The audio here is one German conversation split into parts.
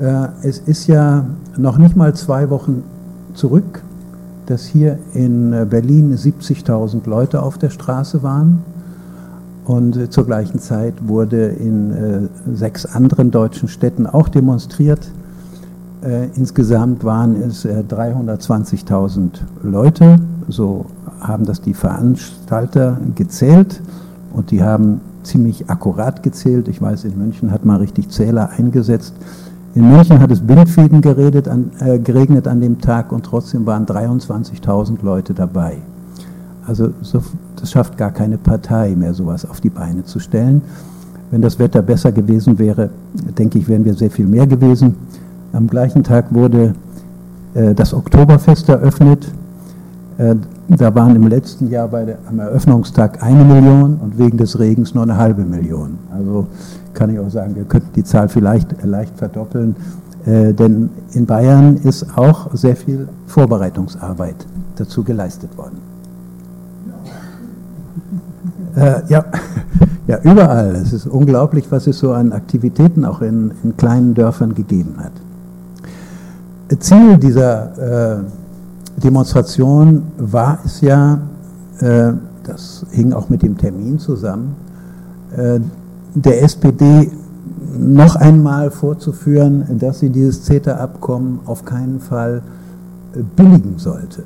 Äh, es ist ja noch nicht mal zwei Wochen zurück, dass hier in äh, Berlin 70.000 Leute auf der Straße waren. Und äh, zur gleichen Zeit wurde in sechs anderen deutschen Städten auch demonstriert. Insgesamt waren es 320.000 äh, Leute, so haben das die Veranstalter gezählt und die haben ziemlich akkurat gezählt. Ich weiß, in München hat man richtig Zähler eingesetzt. In München hat es Bindfäden geredet an, äh, geregnet an dem Tag und trotzdem waren 23.000 Leute dabei. Also so, das schafft gar keine Partei mehr, sowas auf die Beine zu stellen. Wenn das Wetter besser gewesen wäre, denke ich, wären wir sehr viel mehr gewesen. Am gleichen Tag wurde äh, das Oktoberfest eröffnet. Äh, da waren im letzten Jahr bei der, am Eröffnungstag eine Million und wegen des Regens nur eine halbe Million. Also kann ich auch sagen, wir könnten die Zahl vielleicht leicht verdoppeln, äh, denn in Bayern ist auch sehr viel Vorbereitungsarbeit dazu geleistet worden. Äh, ja, ja, überall. Es ist unglaublich, was es so an Aktivitäten auch in, in kleinen Dörfern gegeben hat. Ziel dieser äh, Demonstration war es ja, äh, das hing auch mit dem Termin zusammen, äh, der SPD noch einmal vorzuführen, dass sie dieses CETA-Abkommen auf keinen Fall äh, billigen sollte.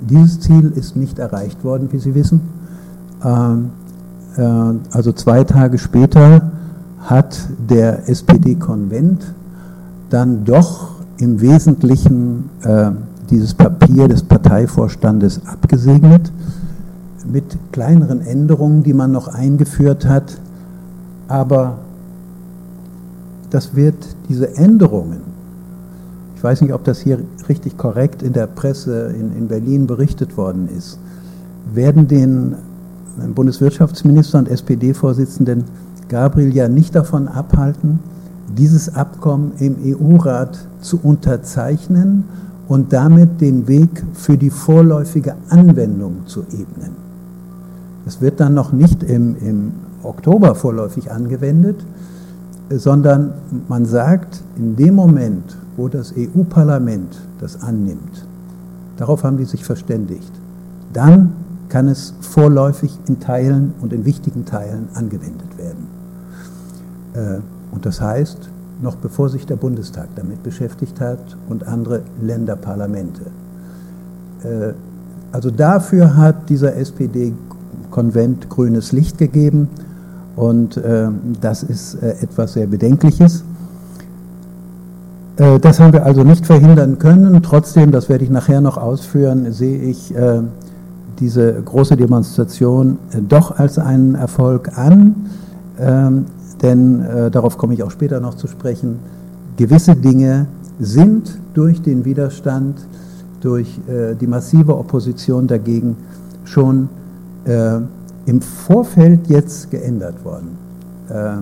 Dieses Ziel ist nicht erreicht worden, wie Sie wissen. Ähm, also zwei Tage später hat der SPD-Konvent dann doch im Wesentlichen dieses Papier des Parteivorstandes abgesegnet mit kleineren Änderungen, die man noch eingeführt hat. Aber das wird diese Änderungen, ich weiß nicht, ob das hier richtig korrekt in der Presse in, in Berlin berichtet worden ist, werden den Bundeswirtschaftsminister und SPD-Vorsitzenden Gabriel ja nicht davon abhalten, dieses Abkommen im EU-Rat zu unterzeichnen und damit den Weg für die vorläufige Anwendung zu ebnen. Es wird dann noch nicht im, im Oktober vorläufig angewendet, sondern man sagt, in dem Moment, wo das EU-Parlament das annimmt, darauf haben die sich verständigt, dann kann es vorläufig in Teilen und in wichtigen Teilen angewendet werden. Äh, und das heißt, noch bevor sich der Bundestag damit beschäftigt hat und andere Länderparlamente. Äh, also dafür hat dieser SPD-Konvent grünes Licht gegeben und äh, das ist äh, etwas sehr Bedenkliches. Das haben wir also nicht verhindern können. Trotzdem, das werde ich nachher noch ausführen, sehe ich diese große Demonstration doch als einen Erfolg an. Denn äh, darauf komme ich auch später noch zu sprechen, gewisse Dinge sind durch den Widerstand, durch äh, die massive Opposition dagegen schon äh, im Vorfeld jetzt geändert worden. Äh,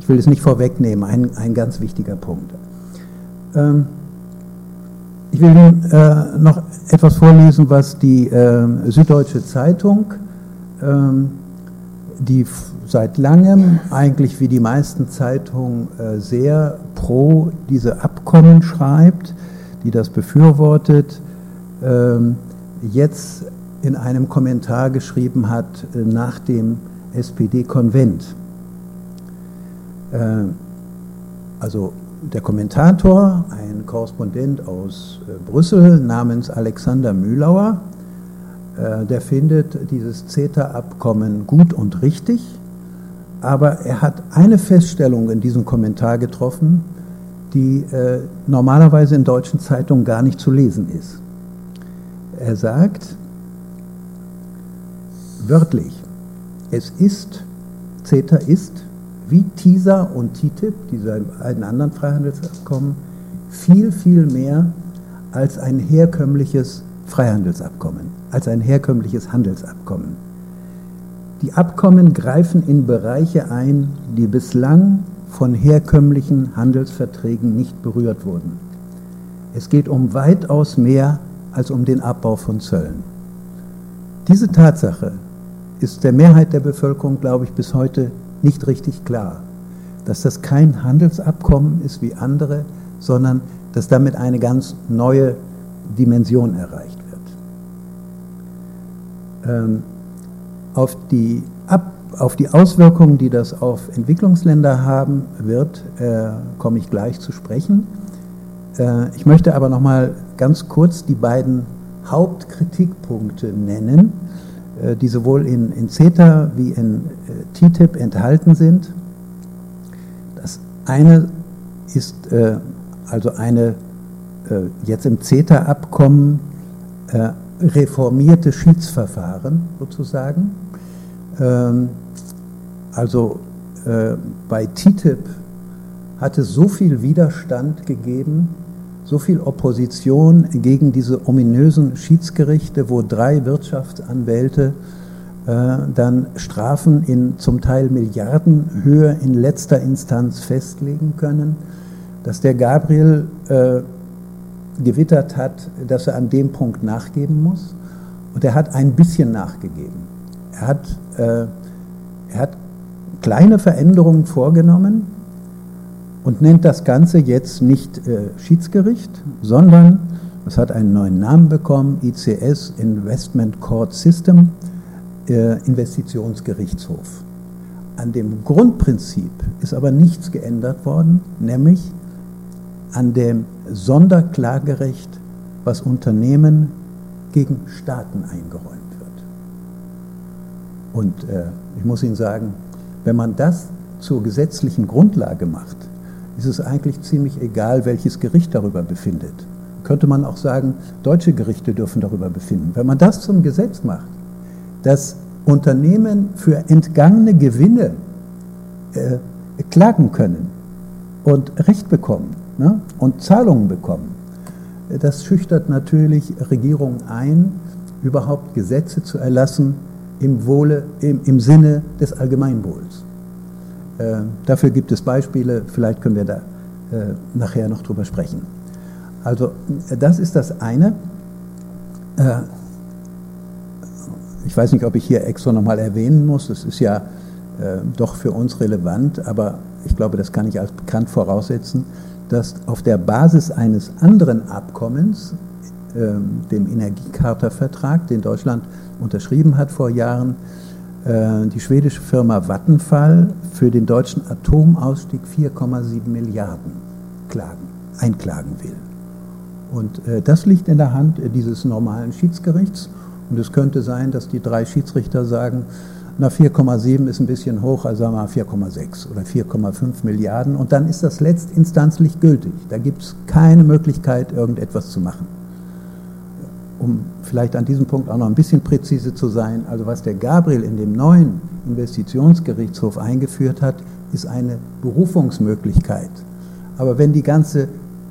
ich will es nicht vorwegnehmen, ein, ein ganz wichtiger Punkt. Ähm, ich will Ihnen äh, noch etwas vorlesen, was die ähm, Süddeutsche Zeitung, ähm, die seit langem eigentlich wie die meisten Zeitungen äh, sehr pro diese Abkommen schreibt, die das befürwortet, ähm, jetzt in einem Kommentar geschrieben hat äh, nach dem SPD-Konvent. Äh, also der Kommentator, ein Korrespondent aus Brüssel namens Alexander Mühlauer, der findet dieses CETA-Abkommen gut und richtig aber er hat eine Feststellung in diesem Kommentar getroffen, die äh, normalerweise in deutschen Zeitungen gar nicht zu lesen ist. Er sagt wörtlich, es ist, CETA ist, wie TISA und TTIP, diese beiden anderen Freihandelsabkommen, viel, viel mehr als ein herkömmliches Freihandelsabkommen, als ein herkömmliches Handelsabkommen. Die Abkommen greifen in Bereiche ein, die bislang von herkömmlichen Handelsverträgen nicht berührt wurden. Es geht um weitaus mehr als um den Abbau von Zöllen. Diese Tatsache ist der Mehrheit der Bevölkerung, glaube ich, bis heute nicht richtig klar, dass das kein Handelsabkommen ist wie andere, sondern dass damit eine ganz neue Dimension erreicht wird. Ähm, auf, die Ab auf die Auswirkungen, die das auf Entwicklungsländer haben wird, äh, komme ich gleich zu sprechen. Äh, ich möchte aber noch mal ganz kurz die beiden Hauptkritikpunkte nennen, äh, die sowohl in, in CETA wie in äh, TTIP enthalten sind. Das eine ist äh, also eine äh, jetzt im CETA-Abkommen reformierte Schiedsverfahren sozusagen. Ähm, also bei TTIP hat es so viel Widerstand gegeben, so viel Opposition gegen diese ominösen Schiedsgerichte, wo drei Wirtschaftsanwälte äh, dann Strafen in zum Teil Milliardenhöhe in letzter Instanz festlegen können, dass der Gabriel äh, gewittert hat, dass er an dem Punkt nachgeben muss. Und er hat ein bisschen nachgegeben. Er hat, äh, er hat kleine Veränderungen vorgenommen, und nennt das Ganze jetzt nicht äh, Schiedsgericht, sondern es hat einen neuen Namen bekommen, ICS Investment Court System, äh, Investitionsgerichtshof. An dem Grundprinzip ist aber nichts geändert worden, nämlich an dem Sonderklagerecht, was Unternehmen gegen Staaten eingeräumt. Und äh, ich muss Ihnen sagen, wenn man das zur gesetzlichen Grundlage macht, ist es eigentlich ziemlich egal, welches Gericht darüber befindet. Könnte man auch sagen, deutsche Gerichte dürfen darüber befinden. Wenn man das zum Gesetz macht, dass Unternehmen für entgangene Gewinne äh, klagen können und Recht bekommen ne, und Zahlungen bekommen, das schüchtert natürlich Regierungen ein, überhaupt Gesetze zu erlassen im, Wohle, im, im Sinne des Allgemeinwohls. Äh, dafür gibt es Beispiele, vielleicht können wir da äh, nachher noch drüber sprechen. Also äh, das ist das eine. Äh, ich weiß nicht, ob ich hier extra nochmal erwähnen muss, das ist ja äh, doch für uns relevant, aber ich glaube, das kann ich als bekannt voraussetzen, dass auf der Basis eines anderen Abkommens, ähm, dem Energiecharta-Vertrag, den Deutschland unterschrieben hat vor Jahren, äh, die schwedische Firma Vattenfall für den deutschen Atomausstieg 4,7 Milliarden klagen, einklagen will. Und äh, das liegt in der Hand äh, dieses normalen Schiedsgerichts. Und es könnte sein, dass die drei Schiedsrichter sagen, na 4,7 ist ein bisschen hoch, also sagen wir mal 4,6 oder 4,5 Milliarden. Und dann ist das letztinstanzlich gültig. Da gibt es keine Möglichkeit, irgendetwas zu machen um vielleicht an diesem Punkt auch noch ein bisschen präzise zu sein, also was der Gabriel in dem neuen Investitionsgerichtshof eingeführt hat, ist eine Berufungsmöglichkeit. Aber wenn die ganze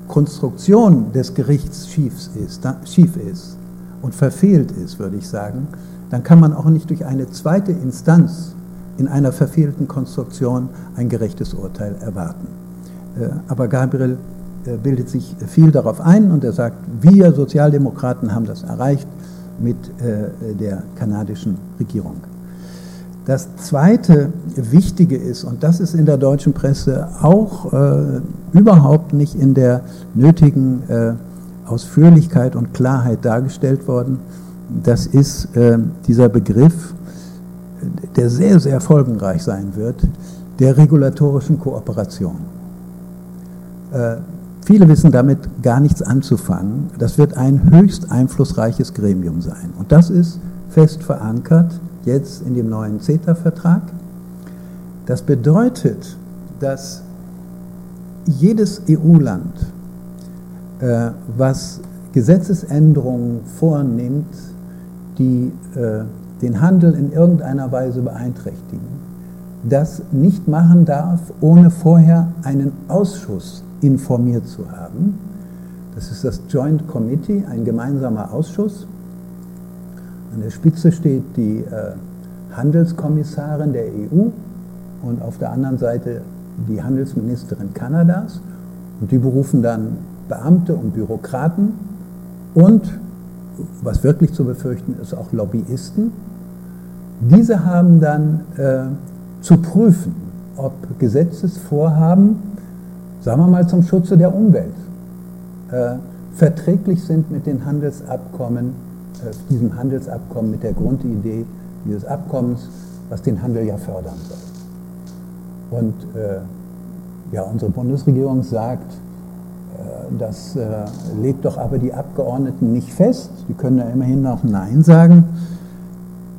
Konstruktion des Gerichts schief ist, schief ist und verfehlt ist, würde ich sagen, dann kann man auch nicht durch eine zweite Instanz in einer verfehlten Konstruktion ein gerechtes Urteil erwarten. Äh, aber Gabriel bildet sich viel darauf ein und er sagt, wir Sozialdemokraten haben das erreicht mit äh, der kanadischen Regierung. Das zweite Wichtige ist, und das ist in der deutschen Presse auch äh, überhaupt nicht in der nötigen äh, Ausführlichkeit und Klarheit dargestellt worden, das ist äh, dieser Begriff, der sehr, sehr folgenreich sein wird, der regulatorischen Kooperation. Viele wissen damit gar nichts anzufangen. Das wird ein höchst einflussreiches Gremium sein. Und das ist fest verankert jetzt in dem neuen CETA-Vertrag. Das bedeutet, dass jedes EU-Land, äh, was Gesetzesänderungen vornimmt, die äh, den Handel in irgendeiner Weise beeinträchtigen, das nicht machen darf, ohne vorher einen Ausschuss informiert zu haben. Das ist das Joint Committee, ein gemeinsamer Ausschuss. An der Spitze steht die äh, Handelskommissarin der EU und auf der anderen Seite die Handelsministerin Kanadas. Und die berufen dann Beamte und Bürokraten und, was wirklich zu befürchten ist, auch Lobbyisten. Diese haben dann äh, zu prüfen, ob Gesetzesvorhaben sagen wir mal zum Schutze der Umwelt, äh, verträglich sind mit den Handelsabkommen, äh, diesem Handelsabkommen, mit der Grundidee dieses Abkommens, was den Handel ja fördern soll. Und äh, ja, unsere Bundesregierung sagt, äh, das äh, legt doch aber die Abgeordneten nicht fest. Die können ja immerhin noch Nein sagen.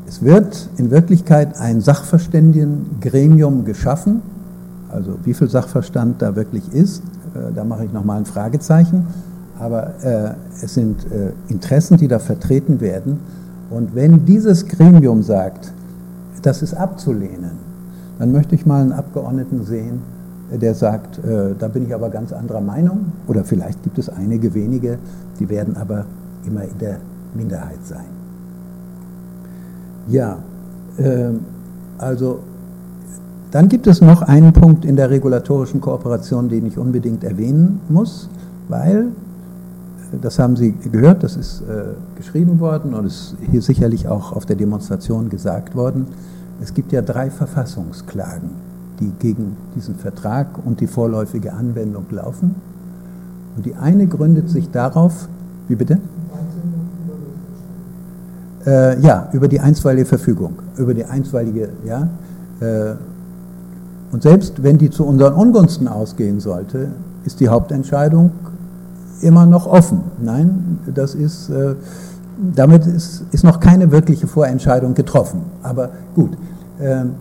Es wird in Wirklichkeit ein Sachverständigengremium geschaffen. Also wie viel Sachverstand da wirklich ist, äh, da mache ich nochmal ein Fragezeichen. Aber äh, es sind äh, Interessen, die da vertreten werden. Und wenn dieses Gremium sagt, das ist abzulehnen, dann möchte ich mal einen Abgeordneten sehen, der sagt, äh, da bin ich aber ganz anderer Meinung. Oder vielleicht gibt es einige wenige, die werden aber immer in der Minderheit sein. Ja, äh, also dann gibt es noch einen Punkt in der regulatorischen Kooperation, den ich unbedingt erwähnen muss, weil, das haben Sie gehört, das ist äh, geschrieben worden und ist hier sicherlich auch auf der Demonstration gesagt worden, es gibt ja drei Verfassungsklagen, die gegen diesen Vertrag und die vorläufige Anwendung laufen. Und die eine gründet sich darauf, wie bitte? Äh, ja, über die einstweilige Verfügung, über die einstweilige, ja. Äh, und selbst wenn die zu unseren Ungunsten ausgehen sollte, ist die Hauptentscheidung immer noch offen. Nein, das ist, äh, damit ist, ist noch keine wirkliche Vorentscheidung getroffen. Aber gut. Ähm,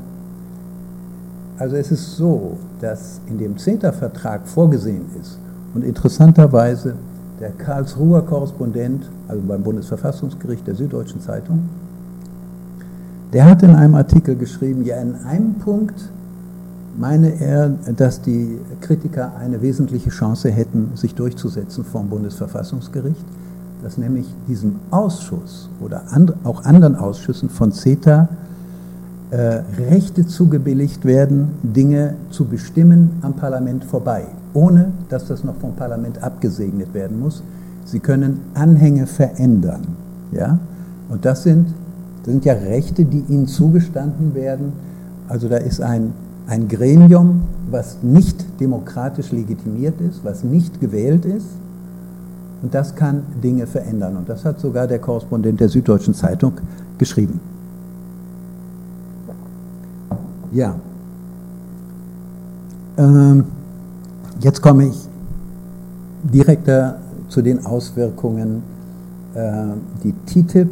also es ist so, dass in dem CETA-Vertrag vorgesehen ist und interessanterweise der Karlsruher Korrespondent, also beim Bundesverfassungsgericht der Süddeutschen Zeitung, der hat in einem Artikel geschrieben, ja in einem Punkt meine er, dass die Kritiker eine wesentliche Chance hätten, sich durchzusetzen vom Bundesverfassungsgericht, dass nämlich diesem Ausschuss oder auch anderen Ausschüssen von CETA äh, Rechte zugebilligt werden, Dinge zu bestimmen am Parlament vorbei, ohne dass das noch vom Parlament abgesegnet werden muss. Sie können Anhänge verändern. Ja? Und das sind, das sind ja Rechte, die ihnen zugestanden werden. Also da ist ein, ein Gremium, was nicht demokratisch legitimiert ist, was nicht gewählt ist. Und das kann Dinge verändern. Und das hat sogar der Korrespondent der Süddeutschen Zeitung geschrieben. Ja. Ähm, jetzt komme ich direkter zu den Auswirkungen, äh, die TTIP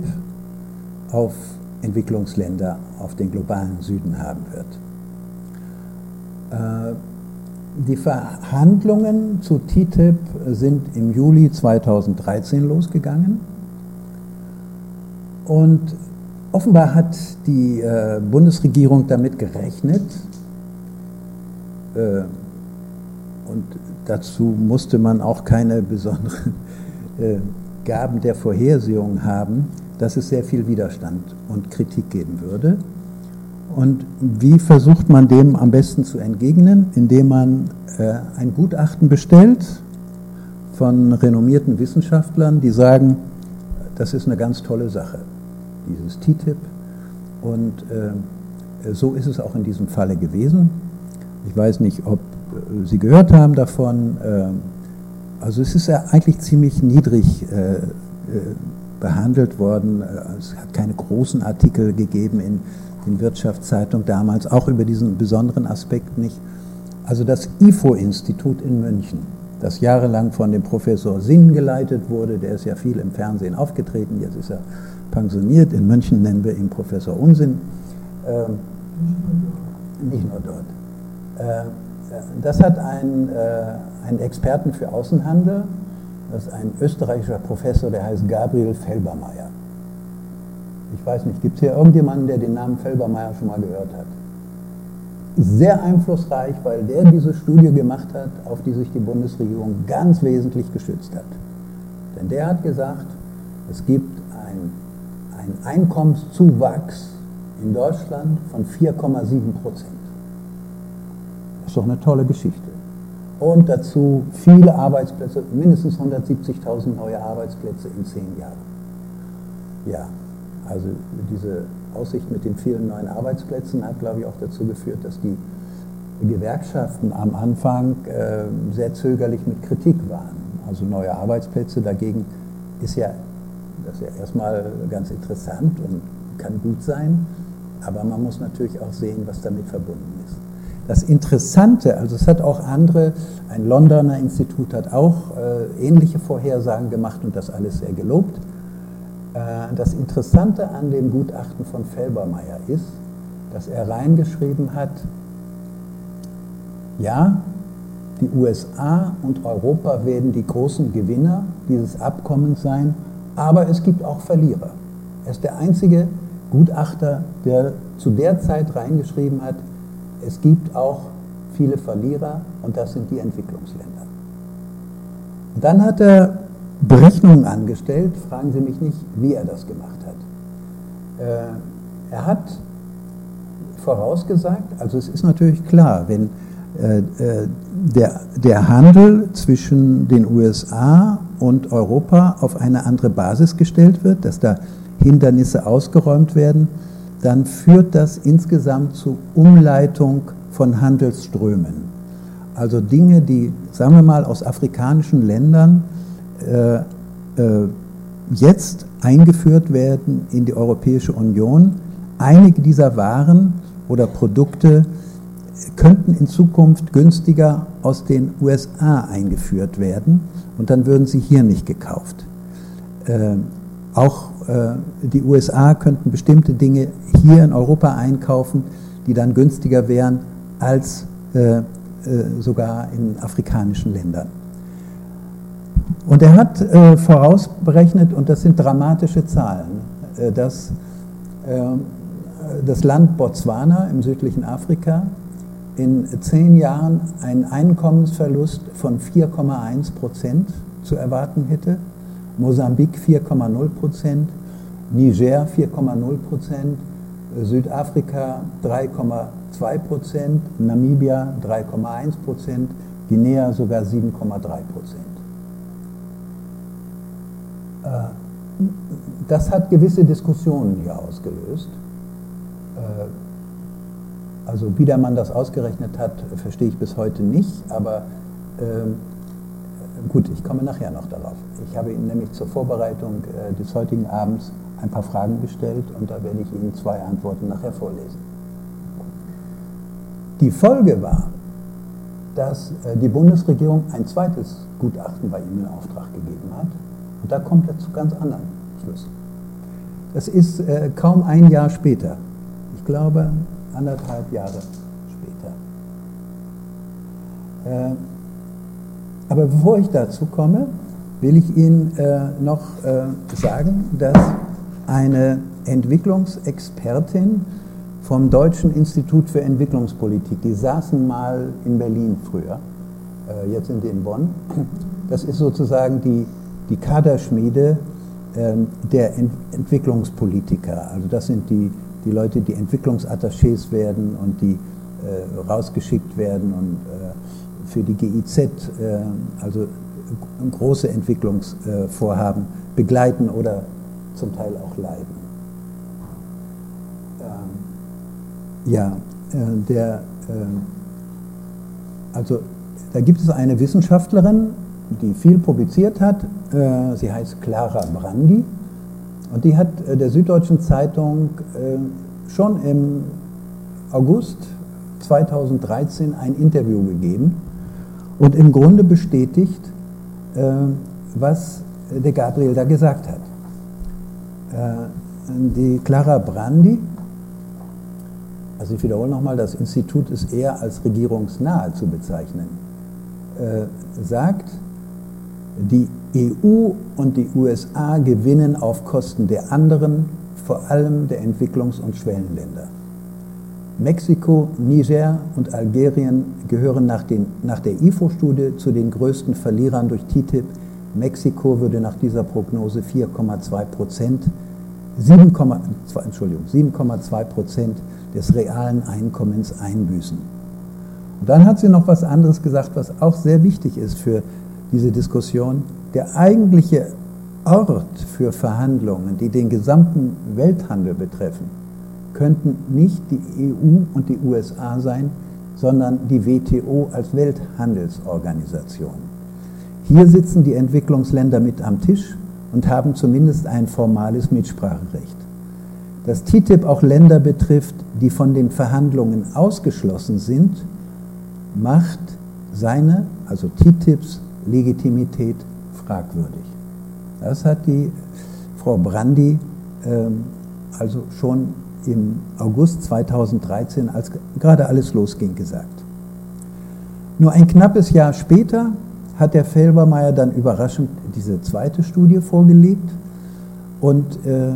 auf Entwicklungsländer, auf den globalen Süden haben wird. Äh, die Verhandlungen zu TTIP sind im Juli 2013 losgegangen und Offenbar hat die äh, Bundesregierung damit gerechnet äh, und dazu musste man auch keine besonderen Gaben der Vorhersehung haben, dass es sehr viel Widerstand und Kritik geben würde. Und wie versucht man dem am besten zu entgegnen? Indem man äh, ein Gutachten bestellt von renommierten Wissenschaftlern, die sagen, das ist eine ganz tolle Sache dieses TTIP. Und äh, so ist es auch in diesem Falle gewesen. Ich weiß nicht, ob äh, Sie gehört haben davon. Äh, also es ist ja eigentlich ziemlich niedrig äh, äh, behandelt worden. Es hat keine großen Artikel gegeben in den Wirtschaftszeitungen damals, auch über diesen besonderen Aspekt nicht. Also das IFO-Institut in München, das jahrelang von dem Professor Sinn geleitet wurde, der ist ja viel im Fernsehen aufgetreten, jetzt ist er pensioniert. In München nennen wir ihn Professor Unsinn. Ähm, nicht nur dort. Äh, das hat ein, äh, einen Experten für Außenhandel, das ist ein österreichischer Professor, der heißt Gabriel Felbermeier. Ich weiß nicht, gibt es hier irgendjemanden, der den Namen Felbermeier schon mal gehört hat? Sehr einflussreich, weil der diese Studie gemacht hat, auf die sich die Bundesregierung ganz wesentlich geschützt hat. Denn der hat gesagt, es gibt ein ein Einkommenszuwachs in Deutschland von 4,7 Prozent. Das ist doch eine tolle Geschichte. Und dazu viele Arbeitsplätze, mindestens 170.000 neue Arbeitsplätze in zehn Jahren. Ja, also diese Aussicht mit den vielen neuen Arbeitsplätzen hat, glaube ich, auch dazu geführt, dass die Gewerkschaften am Anfang äh, sehr zögerlich mit Kritik waren. Also neue Arbeitsplätze dagegen ist ja, das ist ja erstmal ganz interessant und kann gut sein, aber man muss natürlich auch sehen, was damit verbunden ist. Das Interessante, also es hat auch andere, ein Londoner Institut hat auch äh, ähnliche Vorhersagen gemacht und das alles sehr gelobt. Äh, das Interessante an dem Gutachten von Felbermeier ist, dass er reingeschrieben hat, ja, die USA und Europa werden die großen Gewinner dieses Abkommens sein, aber es gibt auch Verlierer. Er ist der einzige Gutachter, der zu der Zeit reingeschrieben hat, es gibt auch viele Verlierer und das sind die Entwicklungsländer. Dann hat er Berechnungen angestellt, fragen Sie mich nicht, wie er das gemacht hat. Äh, er hat vorausgesagt, also es ist natürlich klar, wenn äh, äh, der, der Handel zwischen den USA und Europa auf eine andere Basis gestellt wird, dass da Hindernisse ausgeräumt werden, dann führt das insgesamt zu Umleitung von Handelsströmen. Also Dinge, die, sagen wir mal, aus afrikanischen Ländern jetzt eingeführt werden in die Europäische Union. Einige dieser Waren oder Produkte könnten in Zukunft günstiger aus den USA eingeführt werden und dann würden sie hier nicht gekauft. Äh, auch äh, die USA könnten bestimmte Dinge hier in Europa einkaufen, die dann günstiger wären als äh, äh sogar in afrikanischen Ländern. Und er hat äh, vorausberechnet, und das sind dramatische Zahlen, äh, dass das Land Botswana im südlichen Afrika in zehn Jahren einen Einkommensverlust von 4,1 Prozent zu erwarten hätte, Mosambik 4,0 Prozent, Niger 4,0 Prozent, Südafrika 3,2 Prozent, Namibia 3,1 Prozent, Guinea sogar 7,3 Prozent. Äh, das hat gewisse Diskussionen hier ausgelöst. Äh, also wie der Mann das ausgerechnet hat, verstehe ich bis heute nicht, aber ähm, gut, ich komme nachher noch darauf. Ich habe Ihnen nämlich zur Vorbereitung äh, des heutigen Abends ein paar Fragen gestellt und da werde ich Ihnen zwei Antworten nachher vorlesen. Die Folge war, dass die Bundesregierung ein zweites Gutachten bei ihm in Auftrag gegeben hat und da kommt er zu ganz anderen Schlüssen. Das ist äh, kaum ein Jahr später. Ich glaube, anderthalb Jahre später. Äh, aber bevor ich dazu komme, will ich Ihnen äh, noch äh, sagen, dass eine Entwicklungsexpertin vom Deutschen Institut für Entwicklungspolitik, die saßen mal in Berlin früher, äh, jetzt sind die in Bonn, das ist sozusagen die, die Kaderschmiede ähm, der Ent Entwicklungspolitiker. Also das sind die die Leute, die Entwicklungsattachés werden und die äh, rausgeschickt werden und äh, für die GIZ, äh, also große Entwicklungsvorhaben begleiten oder zum Teil auch leiden. Ähm, ja, äh, der, ähm, also da gibt es eine Wissenschaftlerin, die viel publiziert hat. Äh, sie heißt Clara Brandi und die hat äh, der Süddeutschen Zeitung äh, schon im August 2013 ein Interview gegeben und im Grunde bestätigt, was der Gabriel da gesagt hat. Die Clara Brandi, also ich wiederhole nochmal, das Institut ist eher als regierungsnahe zu bezeichnen, sagt, die EU und die USA gewinnen auf Kosten der anderen, vor allem der Entwicklungs- und Schwellenländer. Mexiko, Niger und Algerien gehören nach, den, nach der IFO-Studie zu den größten Verlierern durch TTIP. Mexiko würde nach dieser Prognose 4,2 Prozent, 7,2 Prozent des realen Einkommens einbüßen. Und dann hat sie noch was anderes gesagt, was auch sehr wichtig ist für diese Diskussion, der eigentliche Ort für Verhandlungen, die den gesamten Welthandel betreffen, könnten nicht die EU und die USA sein, sondern die WTO als Welthandelsorganisation. Hier sitzen die Entwicklungsländer mit am Tisch und haben zumindest ein formales Mitspracherecht. Dass TTIP auch Länder betrifft, die von den Verhandlungen ausgeschlossen sind, macht seine, also TTIPs Legitimität fragwürdig. Das hat die Frau Brandi ähm, also schon im August 2013, als gerade alles losging, gesagt. Nur ein knappes Jahr später hat der Felbermeier dann überraschend diese zweite Studie vorgelegt und äh,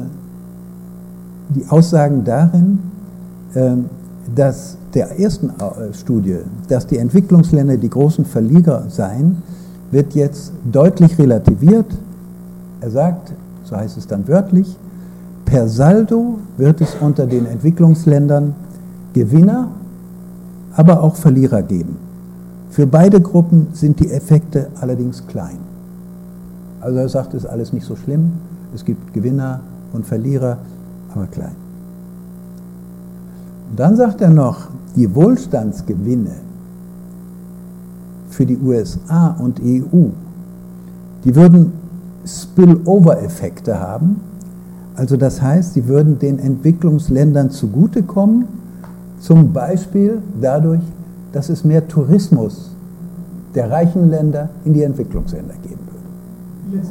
die Aussagen darin, äh, dass der ersten äh, Studie, dass die Entwicklungsländer die großen Verlierer seien, wird jetzt deutlich relativiert. Er sagt, so heißt es dann wörtlich, per Saldo wird es unter den Entwicklungsländern Gewinner, aber auch Verlierer geben. Für beide Gruppen sind die Effekte allerdings klein. Also er sagt, es ist alles nicht so schlimm, es gibt Gewinner und Verlierer, aber klein. Und dann sagt er noch, die Wohlstandsgewinne für die USA und EU, die würden Spillover-Effekte haben. Also das heißt, sie würden den Entwicklungsländern zugutekommen, zum Beispiel dadurch, dass es mehr Tourismus der reichen Länder in die Entwicklungsländer geben würde.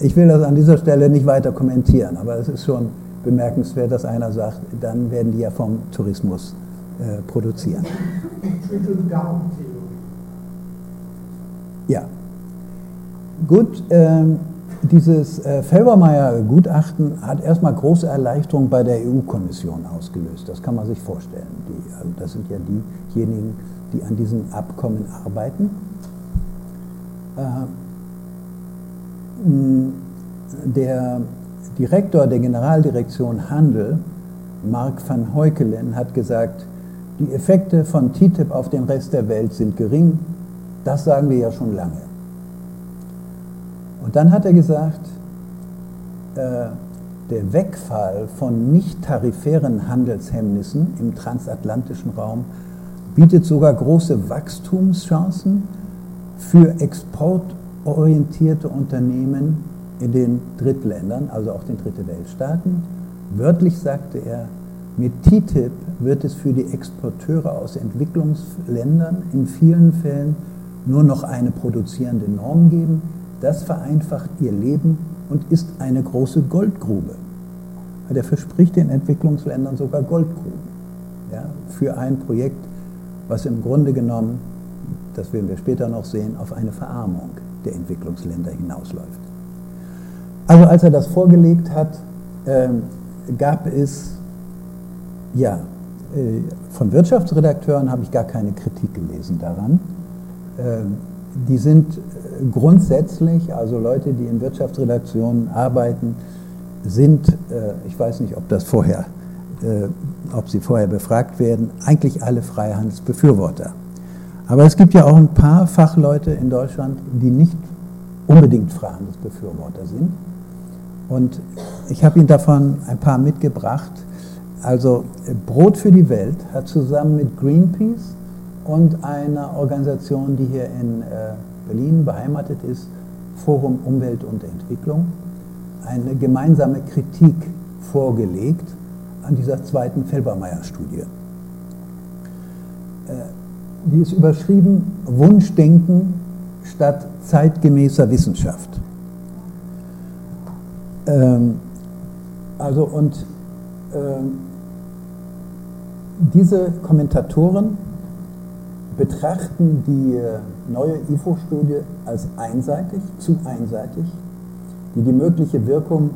Ich will das an dieser Stelle nicht weiter kommentieren, aber es ist schon bemerkenswert, dass einer sagt, dann werden die ja vom Tourismus äh, produzieren. Ja. Gut, ähm, dieses äh, Felbermeier-Gutachten hat erstmal große Erleichterung bei der EU-Kommission ausgelöst. Das kann man sich vorstellen. Die, also das sind ja diejenigen, die an diesem Abkommen arbeiten. Äh, der Direktor der Generaldirektion Handel, Mark van Heukelen, hat gesagt, die Effekte von TTIP auf den Rest der Welt sind gering. Das sagen wir ja schon lange. Und dann hat er gesagt, äh, der Wegfall von nicht tarifären Handelshemmnissen im transatlantischen Raum bietet sogar große Wachstumschancen für exportorientierte Unternehmen in den Drittländern, also auch den Dritte Weltstaaten. Wörtlich sagte er, mit TTIP wird es für die Exporteure aus Entwicklungsländern in vielen Fällen nur noch eine produzierende Norm geben, das vereinfacht ihr Leben und ist eine große Goldgrube. Der verspricht den Entwicklungsländern sogar Goldgruben ja, für ein Projekt, was im Grunde genommen, das werden wir später noch sehen, auf eine Verarmung der Entwicklungsländer hinausläuft. Also als er das vorgelegt hat, äh, gab es, ja, äh, von Wirtschaftsredakteuren habe ich gar keine Kritik gelesen daran. Äh, die sind grundsätzlich, also Leute, die in Wirtschaftsredaktionen arbeiten, sind, äh, ich weiß nicht, ob das vorher, äh, ob sie vorher befragt werden, eigentlich alle Freihandelsbefürworter. Aber es gibt ja auch ein paar Fachleute in Deutschland, die nicht unbedingt Freihandelsbefürworter sind. Und ich habe Ihnen davon ein paar mitgebracht. Also Brot für die Welt hat zusammen mit Greenpeace und einer Organisation, die hier in äh, Berlin beheimatet ist, Forum Umwelt und Entwicklung, eine gemeinsame Kritik vorgelegt an dieser zweiten Felbermeier-Studie. Äh, die ist überschrieben Wunschdenken statt zeitgemäßer Wissenschaft. Ähm, also und ähm, diese Kommentatoren betrachten die äh, neue IFO-Studie als einseitig, zu einseitig, die die mögliche Wirkung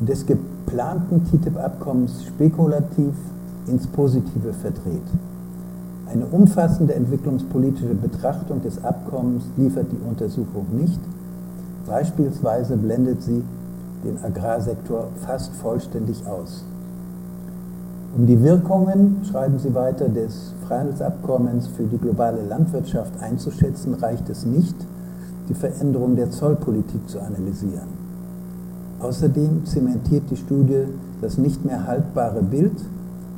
des geplanten TTIP-Abkommens spekulativ ins Positive verdreht. Eine umfassende entwicklungspolitische Betrachtung des Abkommens liefert die Untersuchung nicht. Beispielsweise blendet sie den Agrarsektor fast vollständig aus. Um die Wirkungen, schreiben Sie weiter, des Freihandelsabkommens für die globale Landwirtschaft einzuschätzen, reicht es nicht, die Veränderung der Zollpolitik zu analysieren. Außerdem zementiert die Studie das nicht mehr haltbare Bild,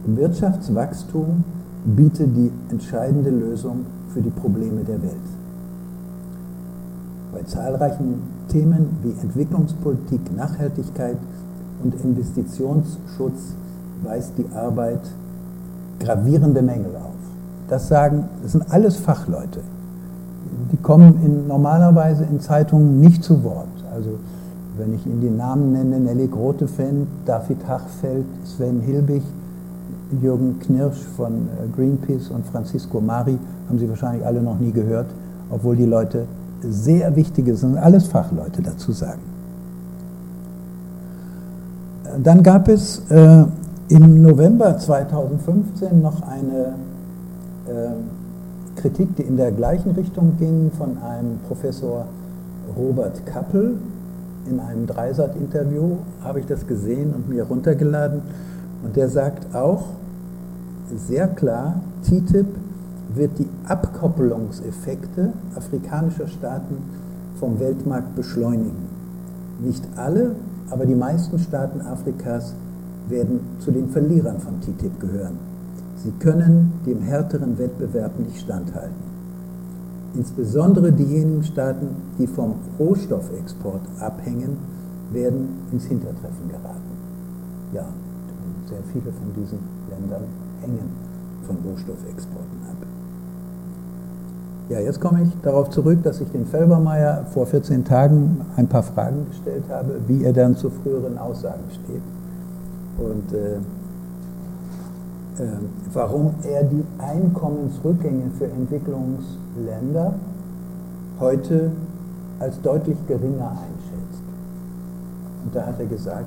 Wirtschaftswachstum biete die entscheidende Lösung für die Probleme der Welt. Bei zahlreichen Themen wie Entwicklungspolitik, Nachhaltigkeit und Investitionsschutz weist die Arbeit gravierende Mängel auf. Das sagen, das sind alles Fachleute. Die kommen in, normalerweise in Zeitungen nicht zu Wort. Also wenn ich Ihnen die Namen nenne, Nelly Grotefend, David Hachfeld, Sven Hilbig, Jürgen Knirsch von äh, Greenpeace und Francisco Mari, haben Sie wahrscheinlich alle noch nie gehört, obwohl die Leute sehr wichtige sind, alles Fachleute dazu sagen. Dann gab es äh, im November 2015 noch eine äh, Kritik, die in der gleichen Richtung ging, von einem Professor Robert Kappel. In einem Dreisat-Interview habe ich das gesehen und mir runtergeladen. Und der sagt auch sehr klar, TTIP wird die Abkoppelungseffekte afrikanischer Staaten vom Weltmarkt beschleunigen. Nicht alle, aber die meisten Staaten Afrikas werden zu den Verlierern von TTIP gehören. Sie können dem härteren Wettbewerb nicht standhalten. Insbesondere diejenigen Staaten, die vom Rohstoffexport abhängen, werden ins Hintertreffen geraten. Ja, sehr viele von diesen Ländern hängen von Rohstoffexporten ab. Ja, jetzt komme ich darauf zurück, dass ich den Felbermeier vor 14 Tagen ein paar Fragen gestellt habe, wie er dann zu früheren Aussagen steht und äh, äh, warum er die Einkommensrückgänge für Entwicklungsländer heute als deutlich geringer einschätzt. Und da hat er gesagt,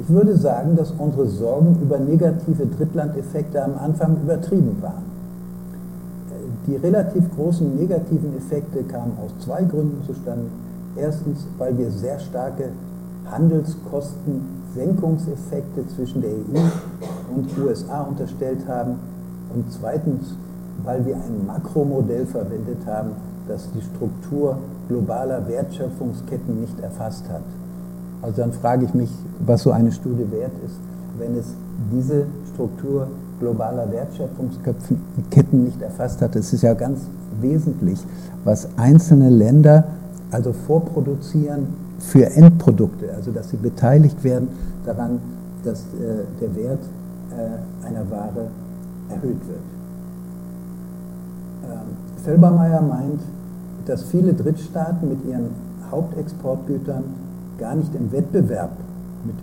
ich würde sagen, dass unsere Sorgen über negative Drittlandeffekte am Anfang übertrieben waren. Die relativ großen negativen Effekte kamen aus zwei Gründen zustande. Erstens, weil wir sehr starke Handelskostensenkungseffekte zwischen der EU und USA unterstellt haben. Und zweitens, weil wir ein Makromodell verwendet haben, das die Struktur globaler Wertschöpfungsketten nicht erfasst hat. Also dann frage ich mich, was so eine Studie wert ist, wenn es diese Struktur globaler Wertschöpfungsketten nicht erfasst hat. Es ist ja ganz wesentlich, was einzelne Länder also vorproduzieren für Endprodukte, also dass sie beteiligt werden daran, dass äh, der Wert äh, einer Ware erhöht wird. Ähm, Felbermeier meint, dass viele Drittstaaten mit ihren Hauptexportgütern gar nicht im Wettbewerb mit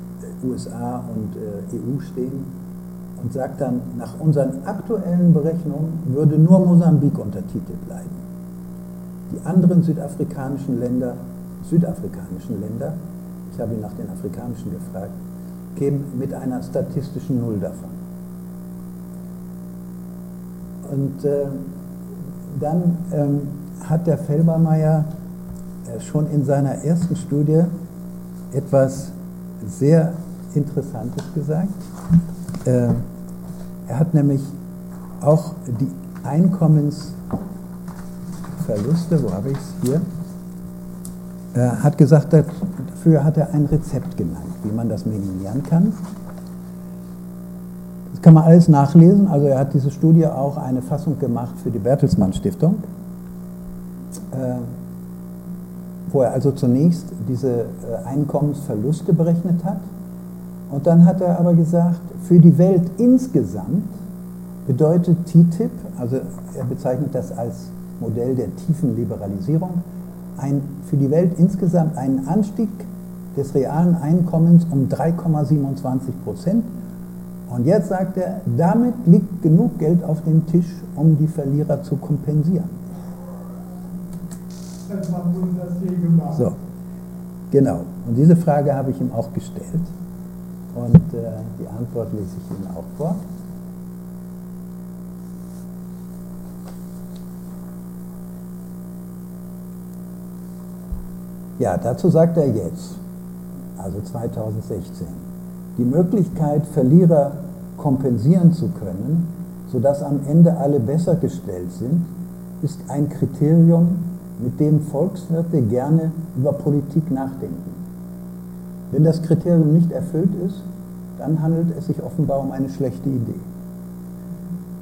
USA und äh, EU stehen, und sagt dann, nach unseren aktuellen Berechnungen würde nur Mosambik unter TTIP leiden. Die anderen südafrikanischen Länder, südafrikanischen Länder, ich habe ihn nach den afrikanischen gefragt, kämen mit einer statistischen Null davon. Und äh, dann ähm, hat der Felbermeier äh, schon in seiner ersten Studie etwas sehr Interessantes gesagt. Äh, er hat nämlich auch die Einkommensverluste, wo habe ich es hier, er hat gesagt, dafür hat er ein Rezept genannt, wie man das minimieren kann. Das kann man alles nachlesen. Also er hat diese Studie auch eine Fassung gemacht für die Bertelsmann Stiftung, äh, wo er also zunächst diese äh, Einkommensverluste berechnet hat. Und dann hat er aber gesagt, für die Welt insgesamt bedeutet TTIP, also er bezeichnet das als Modell der tiefen Liberalisierung, ein, für die Welt insgesamt einen Anstieg des realen Einkommens um 3,27 Prozent. Und jetzt sagt er, damit liegt genug Geld auf dem Tisch, um die Verlierer zu kompensieren. So, genau. Und diese Frage habe ich ihm auch gestellt. Und äh, die Antwort lese ich Ihnen auch vor. Ja, dazu sagt er jetzt, also 2016, die Möglichkeit, Verlierer kompensieren zu können, sodass am Ende alle besser gestellt sind, ist ein Kriterium, mit dem Volkswirte gerne über Politik nachdenken. Wenn das Kriterium nicht erfüllt ist, dann handelt es sich offenbar um eine schlechte Idee.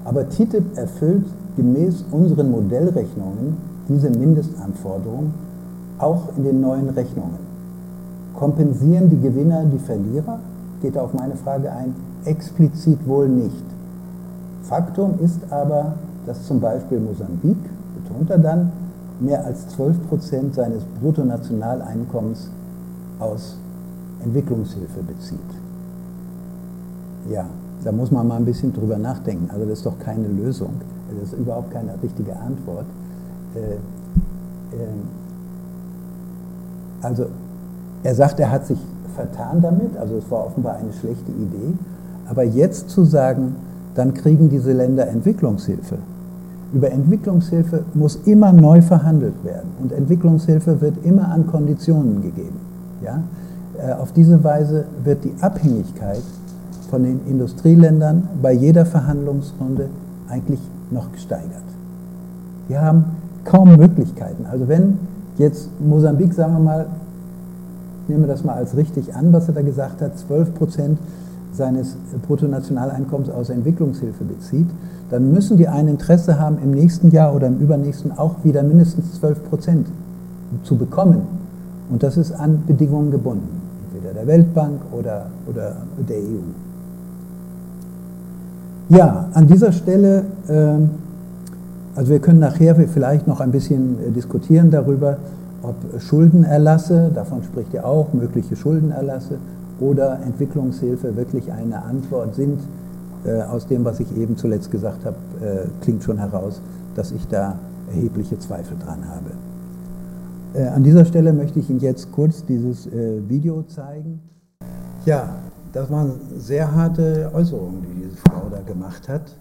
Aber TTIP erfüllt gemäß unseren Modellrechnungen diese Mindestanforderung auch in den neuen Rechnungen. Kompensieren die Gewinner die Verlierer? Geht auf meine Frage ein. Explizit wohl nicht. Faktum ist aber, dass zum Beispiel Mosambik, betont er dann, mehr als 12 Prozent seines Bruttonationaleinkommens aus Entwicklungshilfe bezieht. Ja, da muss man mal ein bisschen drüber nachdenken. Also das ist doch keine Lösung. Das ist überhaupt keine richtige Antwort. Äh, äh, also er sagt, er hat sich vertan damit, also es war offenbar eine schlechte Idee. Aber jetzt zu sagen, dann kriegen diese Länder Entwicklungshilfe. Über Entwicklungshilfe muss immer neu verhandelt werden und Entwicklungshilfe wird immer an Konditionen gegeben. Ja? Äh, auf diese Weise wird die Abhängigkeit von den Industrieländern bei jeder Verhandlungsrunde eigentlich noch gesteigert. Wir haben kaum Möglichkeiten. Also wenn jetzt Mosambik, sagen wir mal, nehmen wir das mal als richtig an, was er da gesagt hat, 12 Prozent seines Bruttonationaleinkommens aus Entwicklungshilfe bezieht, dann müssen die ein Interesse haben, im nächsten Jahr oder im übernächsten auch wieder mindestens 12 Prozent zu bekommen. Und das ist an Bedingungen gebunden, entweder der Weltbank oder, oder der EU. Ja, an dieser Stelle, äh, also wir können nachher vielleicht noch ein bisschen äh, diskutieren darüber, ob Schuldenerlasse, davon spricht er auch, mögliche Schuldenerlasse oder Entwicklungshilfe wirklich eine Antwort sind. Äh, aus dem, was ich eben zuletzt gesagt habe, äh, klingt schon heraus, dass ich da erhebliche Zweifel dran habe. An dieser Stelle möchte ich Ihnen jetzt kurz dieses Video zeigen. Ja, das waren sehr harte Äußerungen, die diese Frau da gemacht hat.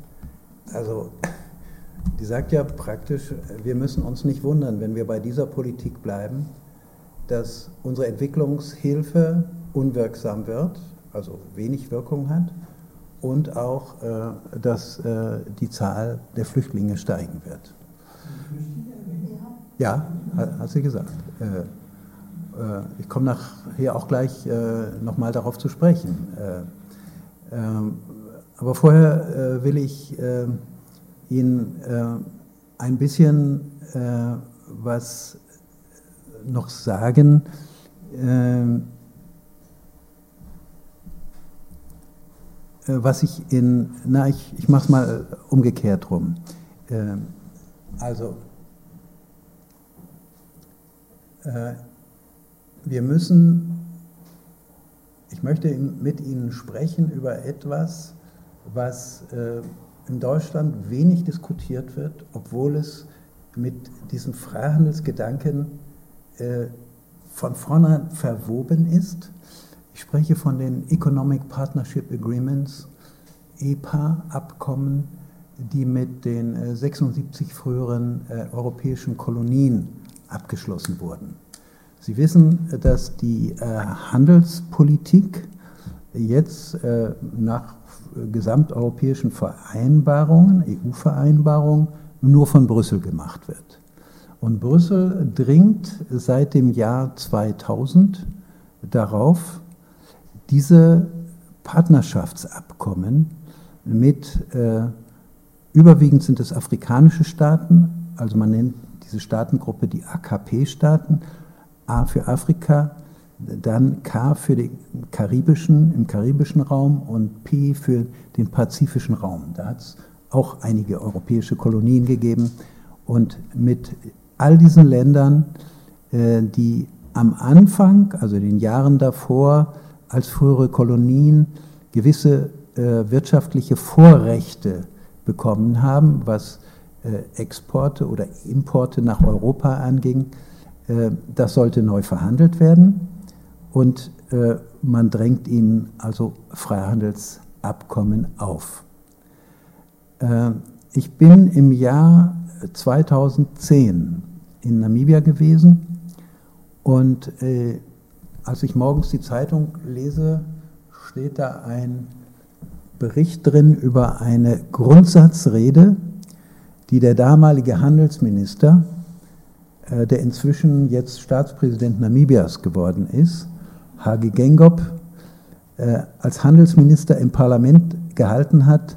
Also, die sagt ja praktisch, wir müssen uns nicht wundern, wenn wir bei dieser Politik bleiben, dass unsere Entwicklungshilfe unwirksam wird, also wenig Wirkung hat, und auch, äh, dass äh, die Zahl der Flüchtlinge steigen wird. Ja, hat, sie gesagt. Äh, ich komme nachher auch gleich nochmal darauf zu sprechen. Äh, ähm, aber vorher will ich Ihnen ein bisschen was noch sagen. was ich in, na, ich, ich mache es mal umgekehrt rum. also, wir müssen, ich möchte mit Ihnen sprechen über etwas, was äh, in Deutschland wenig diskutiert wird, obwohl es mit diesem Freihandelsgedanken äh, von vornherein verwoben ist. Ich spreche von den Economic Partnership Agreements, EPA-Abkommen, die mit den 76 äh, früheren europäischen Kolonien abgeschlossen wurden. Sie wissen, dass die äh, Handelspolitik jetzt äh, nach gesamteuropäischen Vereinbarungen, EU-Vereinbarungen, nur von Brüssel gemacht wird. Und Brüssel dringt seit dem Jahr 2000 darauf, diese Partnerschaftsabkommen mit, äh, überwiegend sind es afrikanische Staaten, also man nennt diese Staatengruppe die AKP-Staaten, A für Afrika, dann K für den karibischen, im karibischen Raum und P für den pazifischen Raum. Da hat es auch einige europäische Kolonien gegeben. Und mit all diesen Ländern, äh, die am Anfang, also den Jahren davor, als frühere Kolonien gewisse äh, wirtschaftliche Vorrechte bekommen haben, was äh, Exporte oder Importe nach Europa anging, das sollte neu verhandelt werden und äh, man drängt ihnen also Freihandelsabkommen auf. Äh, ich bin im Jahr 2010 in Namibia gewesen und als ich morgens die Zeitung lese, steht da ein Bericht drin über eine Grundsatzrede, die der damalige Handelsminister äh, der inzwischen jetzt Staatspräsident Namibias geworden ist, Hage Gengop, äh, als Handelsminister im Parlament gehalten hat,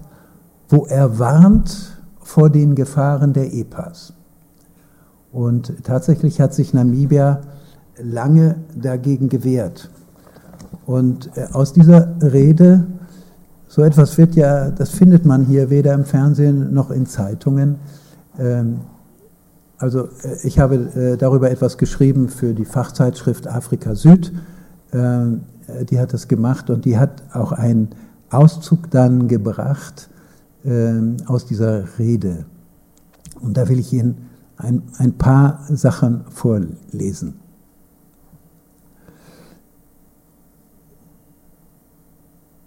wo er warnt vor den Gefahren der EPAs. Und tatsächlich hat sich Namibia lange dagegen gewehrt. Und äh, aus dieser Rede, so etwas wird ja, das findet man hier weder im Fernsehen noch in Zeitungen. Ähm, also äh, ich habe äh, darüber etwas geschrieben für die Fachzeitschrift Afrika Süd. Ähm, die hat das gemacht und die hat auch einen Auszug dann gebracht ähm, aus dieser Rede. Und da will ich Ihnen ein, ein paar Sachen vorlesen.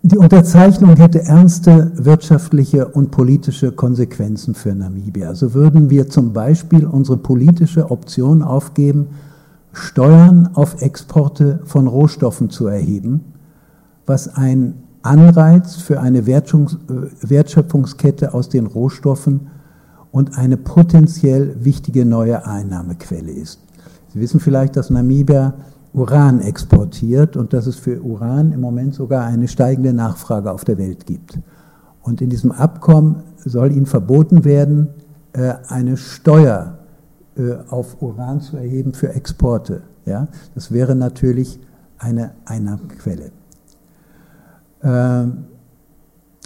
Die Unterzeichnung hätte ernste wirtschaftliche und politische Konsequenzen für Namibia. So würden wir zum Beispiel unsere politische Option aufgeben, Steuern auf Exporte von Rohstoffen zu erheben, was ein Anreiz für eine Wertschöpfungskette aus den Rohstoffen und eine potenziell wichtige neue Einnahmequelle ist. Sie wissen vielleicht, dass Namibia Uran exportiert und dass es für Uran im Moment sogar eine steigende Nachfrage auf der Welt gibt. Und in diesem Abkommen soll ihnen verboten werden, äh, eine Steuer äh, auf Uran zu erheben für Exporte. Ja? Das wäre natürlich eine Einnahmequelle. Ähm,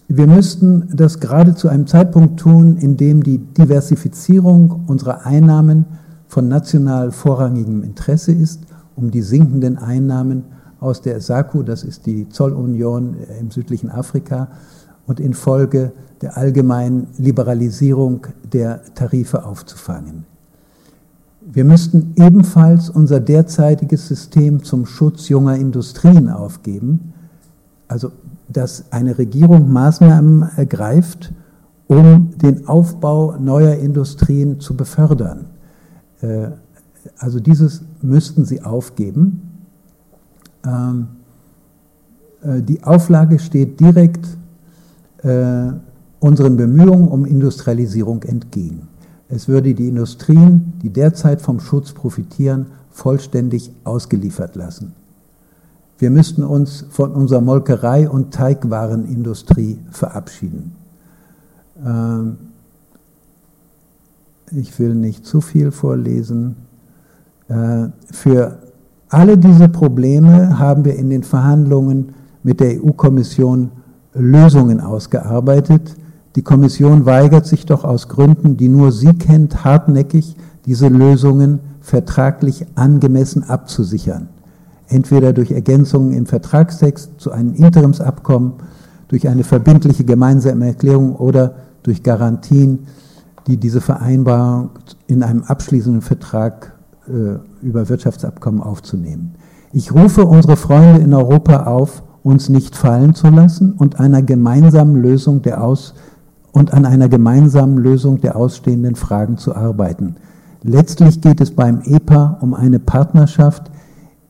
wir müssten das gerade zu einem Zeitpunkt tun, in dem die Diversifizierung unserer Einnahmen von national vorrangigem Interesse ist um die sinkenden Einnahmen aus der SACU, das ist die Zollunion äh, im südlichen Afrika, und infolge der allgemeinen Liberalisierung der Tarife aufzufangen. Wir müssten ebenfalls unser derzeitiges System zum Schutz junger Industrien aufgeben, also dass eine Regierung Maßnahmen ergreift, um den Aufbau neuer Industrien zu befördern. Äh, also dieses müssten sie aufgeben. Ähm, äh, die Auflage steht direkt äh, unseren Bemühungen um Industrialisierung entgegen. Es würde die Industrien, die derzeit vom Schutz profitieren, vollständig ausgeliefert lassen. Wir müssten uns von unserer Molkerei- und Teigwarenindustrie verabschieden. Ähm, ich will nicht zu viel vorlesen. Äh, für alle diese Probleme haben wir in den Verhandlungen mit der EU-Kommission Lösungen ausgearbeitet. Die Kommission weigert sich doch aus Gründen, die nur sie kennt, hartnäckig, diese Lösungen vertraglich angemessen abzusichern. Entweder durch Ergänzungen im Vertragstext zu einem Interimsabkommen, durch eine verbindliche gemeinsame Erklärung oder durch Garantien, die diese Vereinbarung in einem abschließenden Vertrag äh, über Wirtschaftsabkommen aufzunehmen. Ich rufe unsere Freunde in Europa auf, uns nicht fallen zu lassen und einer gemeinsamen Lösung der Aus und an einer gemeinsamen Lösung der ausstehenden Fragen zu arbeiten. Letztlich geht es beim EPA um eine Partnerschaft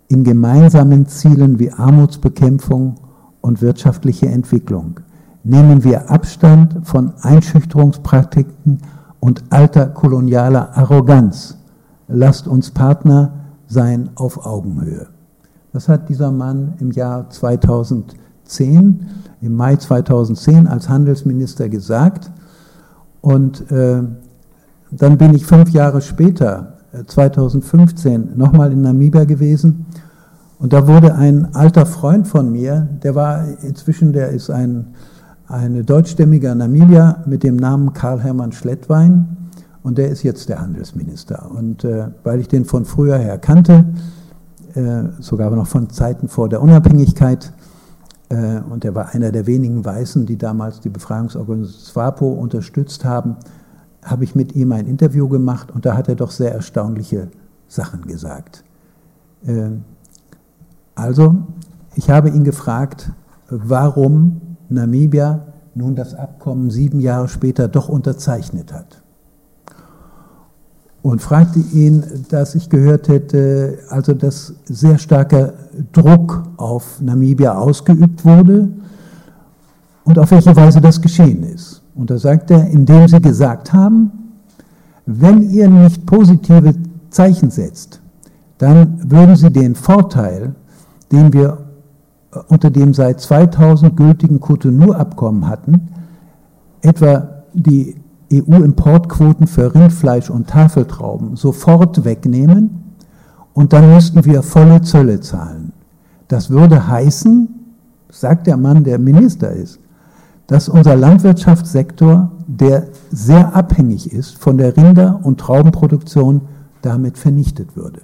in gemeinsamen Zielen wie Armutsbekämpfung und wirtschaftliche Entwicklung. Nehmen wir Abstand von Einschüchterungspraktiken und alter kolonialer Arroganz lasst uns Partner sein auf Augenhöhe. Das hat dieser Mann im Jahr 2010, im Mai 2010 als Handelsminister gesagt. Und äh, dann bin ich fünf Jahre später, 2015, äh, nochmal in Namibia gewesen. Und da wurde ein alter Freund von mir, der war inzwischen, der ist ein, ein deutschstämmiger Namibier mit dem Namen Karl-Hermann Schlettwein. Und der ist jetzt der Handelsminister. Und äh, weil ich den von früher her kannte, äh, sogar noch von Zeiten vor der Unabhängigkeit, und er war einer der wenigen Weißen, die damals die Befreiungsorganisation SWAPO unterstützt haben, habe ich mit ihm ein Interview gemacht und da hat er doch sehr erstaunliche Sachen gesagt. Äh, also, ich habe ihn gefragt, warum Namibia nun das Abkommen sieben Jahre später doch unterzeichnet hat und fragte ihn, dass ich gehört hätte, also dass sehr starker Druck auf Namibia ausgeübt wurde und auf welche Weise das geschehen ist. Und da sagt er, indem sie gesagt haben, wenn ihr nicht positive Zeichen setzt, dann würden sie den Vorteil, den wir unter dem seit 2000 gültigen Cotonou-Abkommen hatten, etwa die EU-Importquoten für Rindfleisch und Tafeltrauben sofort wegnehmen und dann müssten wir volle Zölle zahlen. Das würde heißen, sagt der Mann, der Minister ist, dass unser Landwirtschaftssektor, der sehr abhängig ist von der Rinder- und Traubenproduktion, damit vernichtet würde.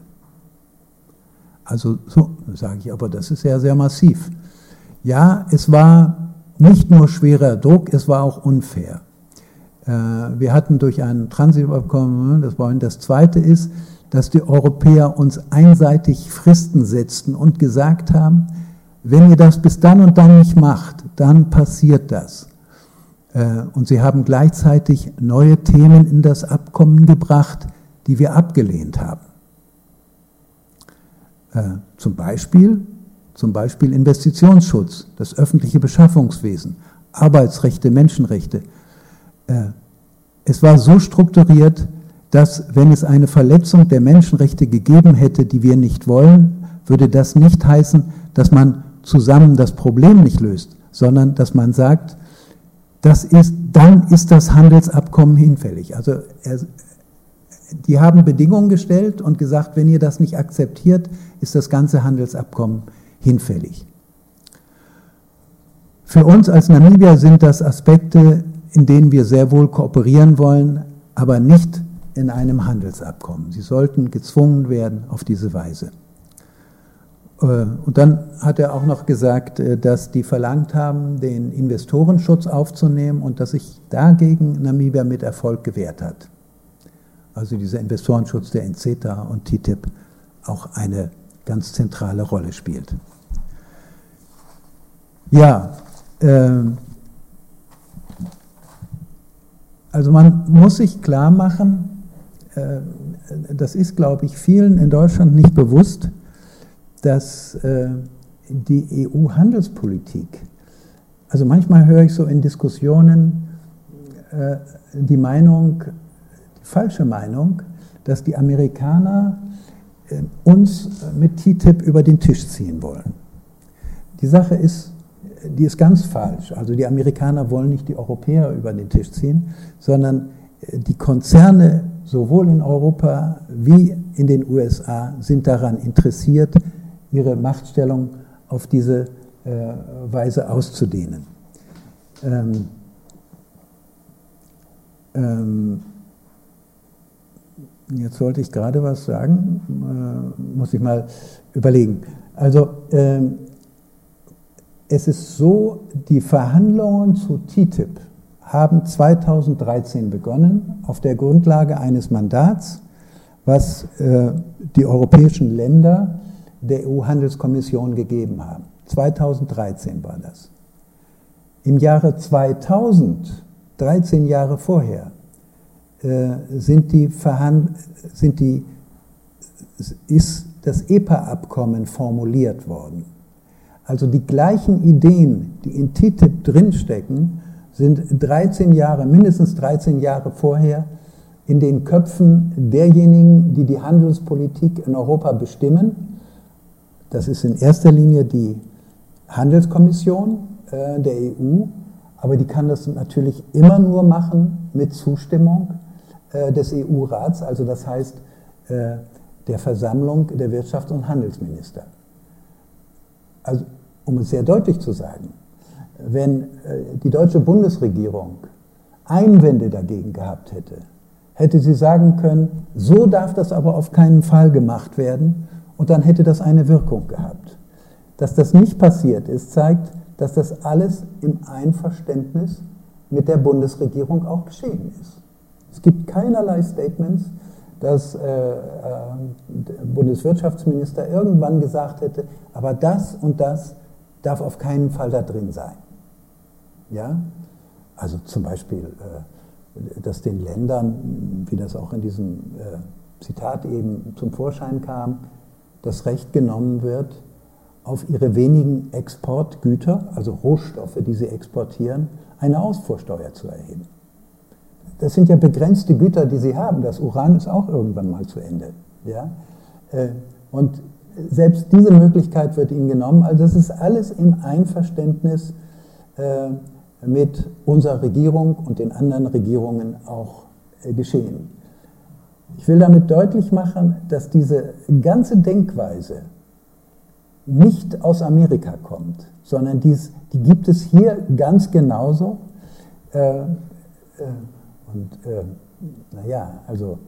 Also so sage ich, aber das ist ja sehr massiv. Ja, es war nicht nur schwerer Druck, es war auch unfair. Äh, wir hatten durch ein Transitabkommen, das war das zweite ist, dass die Europäer uns einseitig Fristen setzten und gesagt haben, wenn ihr das bis dann und dann nicht macht, dann passiert das. Äh, und sie haben gleichzeitig neue Themen in das Abkommen gebracht, die wir abgelehnt haben. Äh, zum Beispiel, zum Beispiel Investitionsschutz, das öffentliche Beschaffungswesen, Arbeitsrechte, Menschenrechte. Äh, es war so strukturiert, dass wenn es eine Verletzung der Menschenrechte gegeben hätte, die wir nicht wollen, würde das nicht heißen, dass man zusammen das Problem nicht löst, sondern dass man sagt, das ist, dann ist das Handelsabkommen hinfällig. Also die haben Bedingungen gestellt und gesagt, wenn ihr das nicht akzeptiert, ist das ganze Handelsabkommen hinfällig. Für uns als Namibia sind das Aspekte, in denen wir sehr wohl kooperieren wollen, aber nicht in einem Handelsabkommen. Sie sollten gezwungen werden auf diese Weise. Äh, und dann hat er auch noch gesagt, äh, dass die verlangt haben, den Investorenschutz aufzunehmen und dass sich dagegen Namibia mit Erfolg gewehrt hat. Also dieser Investorenschutz, der in CETA und TTIP auch eine ganz zentrale Rolle spielt. Ja, äh, also man muss sich klar machen, äh, das ist, glaube ich, vielen in Deutschland nicht bewusst, dass äh, die EU-Handelspolitik, also manchmal höre ich so in Diskussionen äh, die Meinung, die falsche Meinung, dass die Amerikaner uns mit TTIP über den Tisch ziehen wollen. Die Sache ist, die ist ganz falsch. Also die Amerikaner wollen nicht die Europäer über den Tisch ziehen, sondern die Konzerne sowohl in Europa wie in den USA sind daran interessiert, ihre Machtstellung auf diese äh, Weise auszudehnen. Ähm, ähm, jetzt wollte ich gerade was sagen, äh, muss ich mal überlegen. Also ähm, es ist so, die Verhandlungen zu TTIP haben 2013 begonnen auf der Grundlage eines Mandats, was äh, die europäischen Länder der EU-Handelskommission gegeben haben. 2013 war das. Im Jahre 2000, 13 Jahre vorher, äh, sind die, Verhand sind die ist das EPA-Abkommen formuliert worden. Also die gleichen Ideen, die in TTIP drinstecken, sind 13 Jahre, mindestens 13 Jahre vorher in den Köpfen derjenigen, die die Handelspolitik in Europa bestimmen das ist in erster Linie die Handelskommission äh, der EU, aber die kann das natürlich immer nur machen mit Zustimmung äh, des EU-Rats, also das heißt äh, der Versammlung der Wirtschafts- und Handelsminister. Also, um es sehr deutlich zu sagen, wenn die deutsche Bundesregierung Einwände dagegen gehabt hätte, hätte sie sagen können, so darf das aber auf keinen Fall gemacht werden und dann hätte das eine Wirkung gehabt. Dass das nicht passiert ist, zeigt, dass das alles im Einverständnis mit der Bundesregierung auch geschehen ist. Es gibt keinerlei Statements, dass äh, äh, Bundeswirtschaftsminister irgendwann gesagt hätte, aber das und das darf auf keinen Fall da drin sein. Ja? Also zum Beispiel, äh, dass den Ländern, wie das auch in diesem äh, Zitat eben zum Vorschein kam, das Recht genommen wird, auf ihre wenigen Exportgüter, also Rohstoffe, die sie exportieren, eine Ausfuhrsteuer zu erheben. Das sind ja begrenzte Güter, die sie haben. Das Uran ist auch irgendwann mal zu Ende. Ja? Äh, und selbst diese Möglichkeit wird ihnen genommen. Also das ist alles im Einverständnis äh, mit unserer Regierung und den anderen Regierungen auch äh, geschehen. Ich will damit deutlich machen, dass diese ganze Denkweise nicht aus Amerika kommt, sondern dies, die gibt es hier ganz genauso. Äh, und naja, also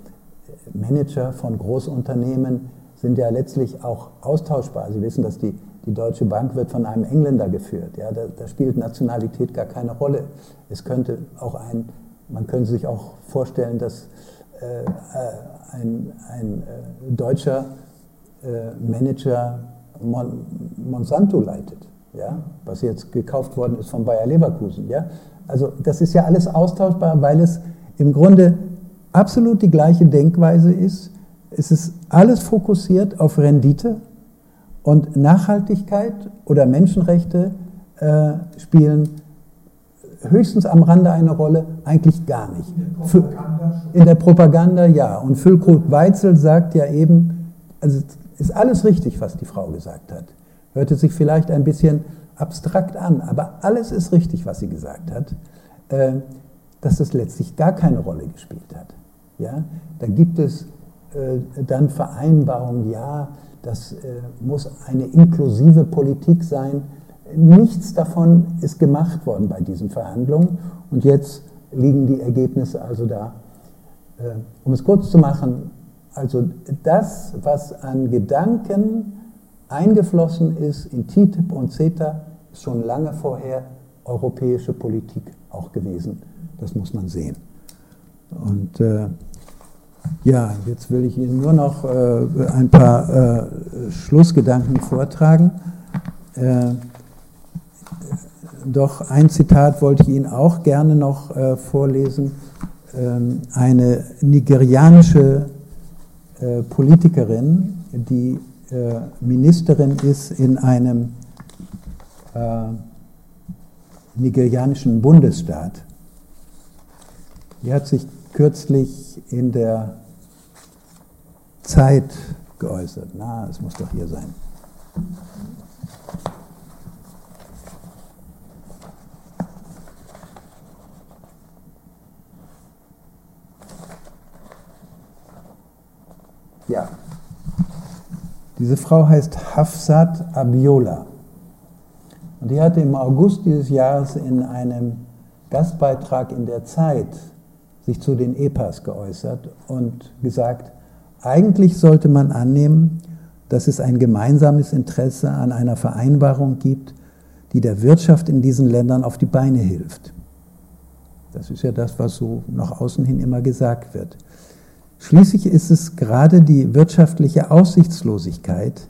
Manager von Großunternehmen sind ja letztlich auch austauschbar. Sie wissen, dass die, die Deutsche Bank wird von einem Engländer geführt. Ja, da, da spielt Nationalität gar keine Rolle. Es könnte auch ein, man könnte sich auch vorstellen, dass äh, ein, ein äh, deutscher äh, Manager Mon Monsanto leitet, ja, was jetzt gekauft worden ist von Bayer Leverkusen. Ja. Also das ist ja alles austauschbar, weil es im Grunde absolut die gleiche Denkweise ist. Es ist alles fokussiert auf Rendite und Nachhaltigkeit oder Menschenrechte äh, spielen höchstens am Rande eine Rolle, eigentlich gar nicht. In der, in der Propaganda ja. Und Füllkrug Weitzel sagt ja eben, also ist alles richtig, was die Frau gesagt hat. Hörte sich vielleicht ein bisschen abstrakt an, aber alles ist richtig, was sie gesagt hat, äh, dass es letztlich gar keine Rolle gespielt hat. Ja? Da gibt es dann Vereinbarungen, ja, das äh, muss eine inklusive Politik sein. Nichts davon ist gemacht worden bei diesen Verhandlungen und jetzt liegen die Ergebnisse also da. Äh, um es kurz zu machen, also das, was an Gedanken eingeflossen ist in TTIP und CETA, ist schon lange vorher europäische Politik auch gewesen. Das muss man sehen. Und äh, ja, jetzt will ich Ihnen nur noch äh, ein paar äh, Schlussgedanken vortragen. Äh, doch ein Zitat wollte ich Ihnen auch gerne noch äh, vorlesen. Ähm, eine nigerianische äh, Politikerin, die äh, Ministerin ist in einem nigerianischen Bundesstaat. Die hat sich kürzlich in der Zeit geäußert. Na, es muss doch hier sein. Ja. Diese Frau heißt Hafsat Abiola. Und die hatte im August dieses Jahres in einem Gastbeitrag in der Zeit sich zu den EPAs geäußert und gesagt, eigentlich sollte man annehmen, dass es ein gemeinsames Interesse an einer Vereinbarung gibt, die der Wirtschaft in diesen Ländern auf die Beine hilft. Das ist ja das, was so nach außen hin immer gesagt wird. Schließlich ist es gerade die wirtschaftliche Aussichtslosigkeit,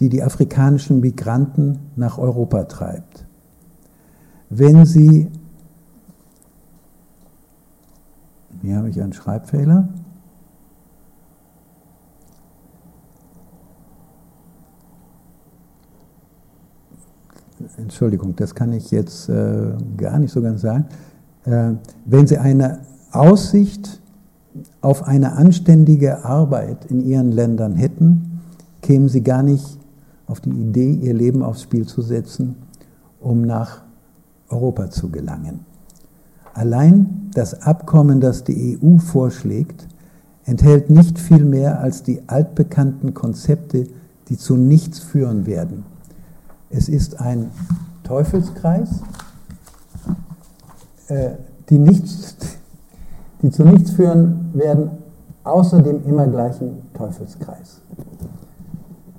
die die afrikanischen Migranten nach Europa treibt. Wenn sie Hier habe ich einen Schreibfehler. Entschuldigung, das kann ich jetzt äh, gar nicht so ganz sagen. Äh, wenn Sie eine Aussicht auf eine anständige Arbeit in Ihren Ländern hätten, kämen Sie gar nicht auf die Idee, Ihr Leben aufs Spiel zu setzen, um nach Europa zu gelangen. Allein das Abkommen, das die EU vorschlägt, enthält nicht viel mehr als die altbekannten Konzepte, die zu nichts führen werden. Es ist ein Teufelskreis, äh, die, nichts, die zu nichts führen werden, außer dem immer gleichen Teufelskreis.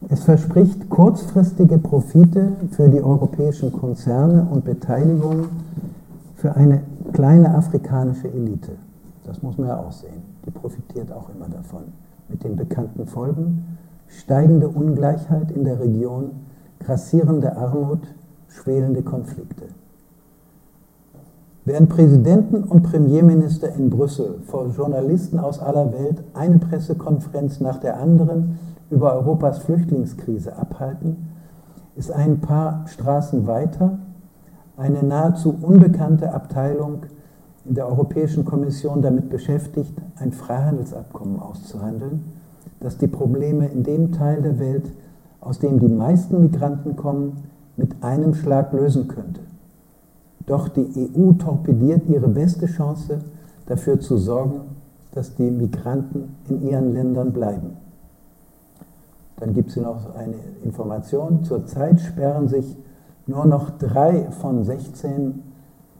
Es verspricht kurzfristige Profite für die europäischen Konzerne und Beteiligungen für eine kleine afrikanische Elite. Das muss man ja auch sehen. Die profitiert auch immer davon. Mit den bekannten Folgen steigende Ungleichheit in der Region, grassierende Armut, schwelende Konflikte. Während Präsidenten und Premierminister in Brüssel vor Journalisten aus aller Welt eine Pressekonferenz nach der anderen über Europas Flüchtlingskrise abhalten, ist ein paar Straßen weiter eine nahezu unbekannte Abteilung in der Europäischen Kommission damit beschäftigt, ein Freihandelsabkommen auszuhandeln, das die Probleme in dem Teil der Welt aus dem die meisten Migranten kommen, mit einem Schlag lösen könnte. Doch die EU torpediert ihre beste Chance, dafür zu sorgen, dass die Migranten in ihren Ländern bleiben. Dann gibt es noch eine Information. Zurzeit sperren sich nur noch drei von 16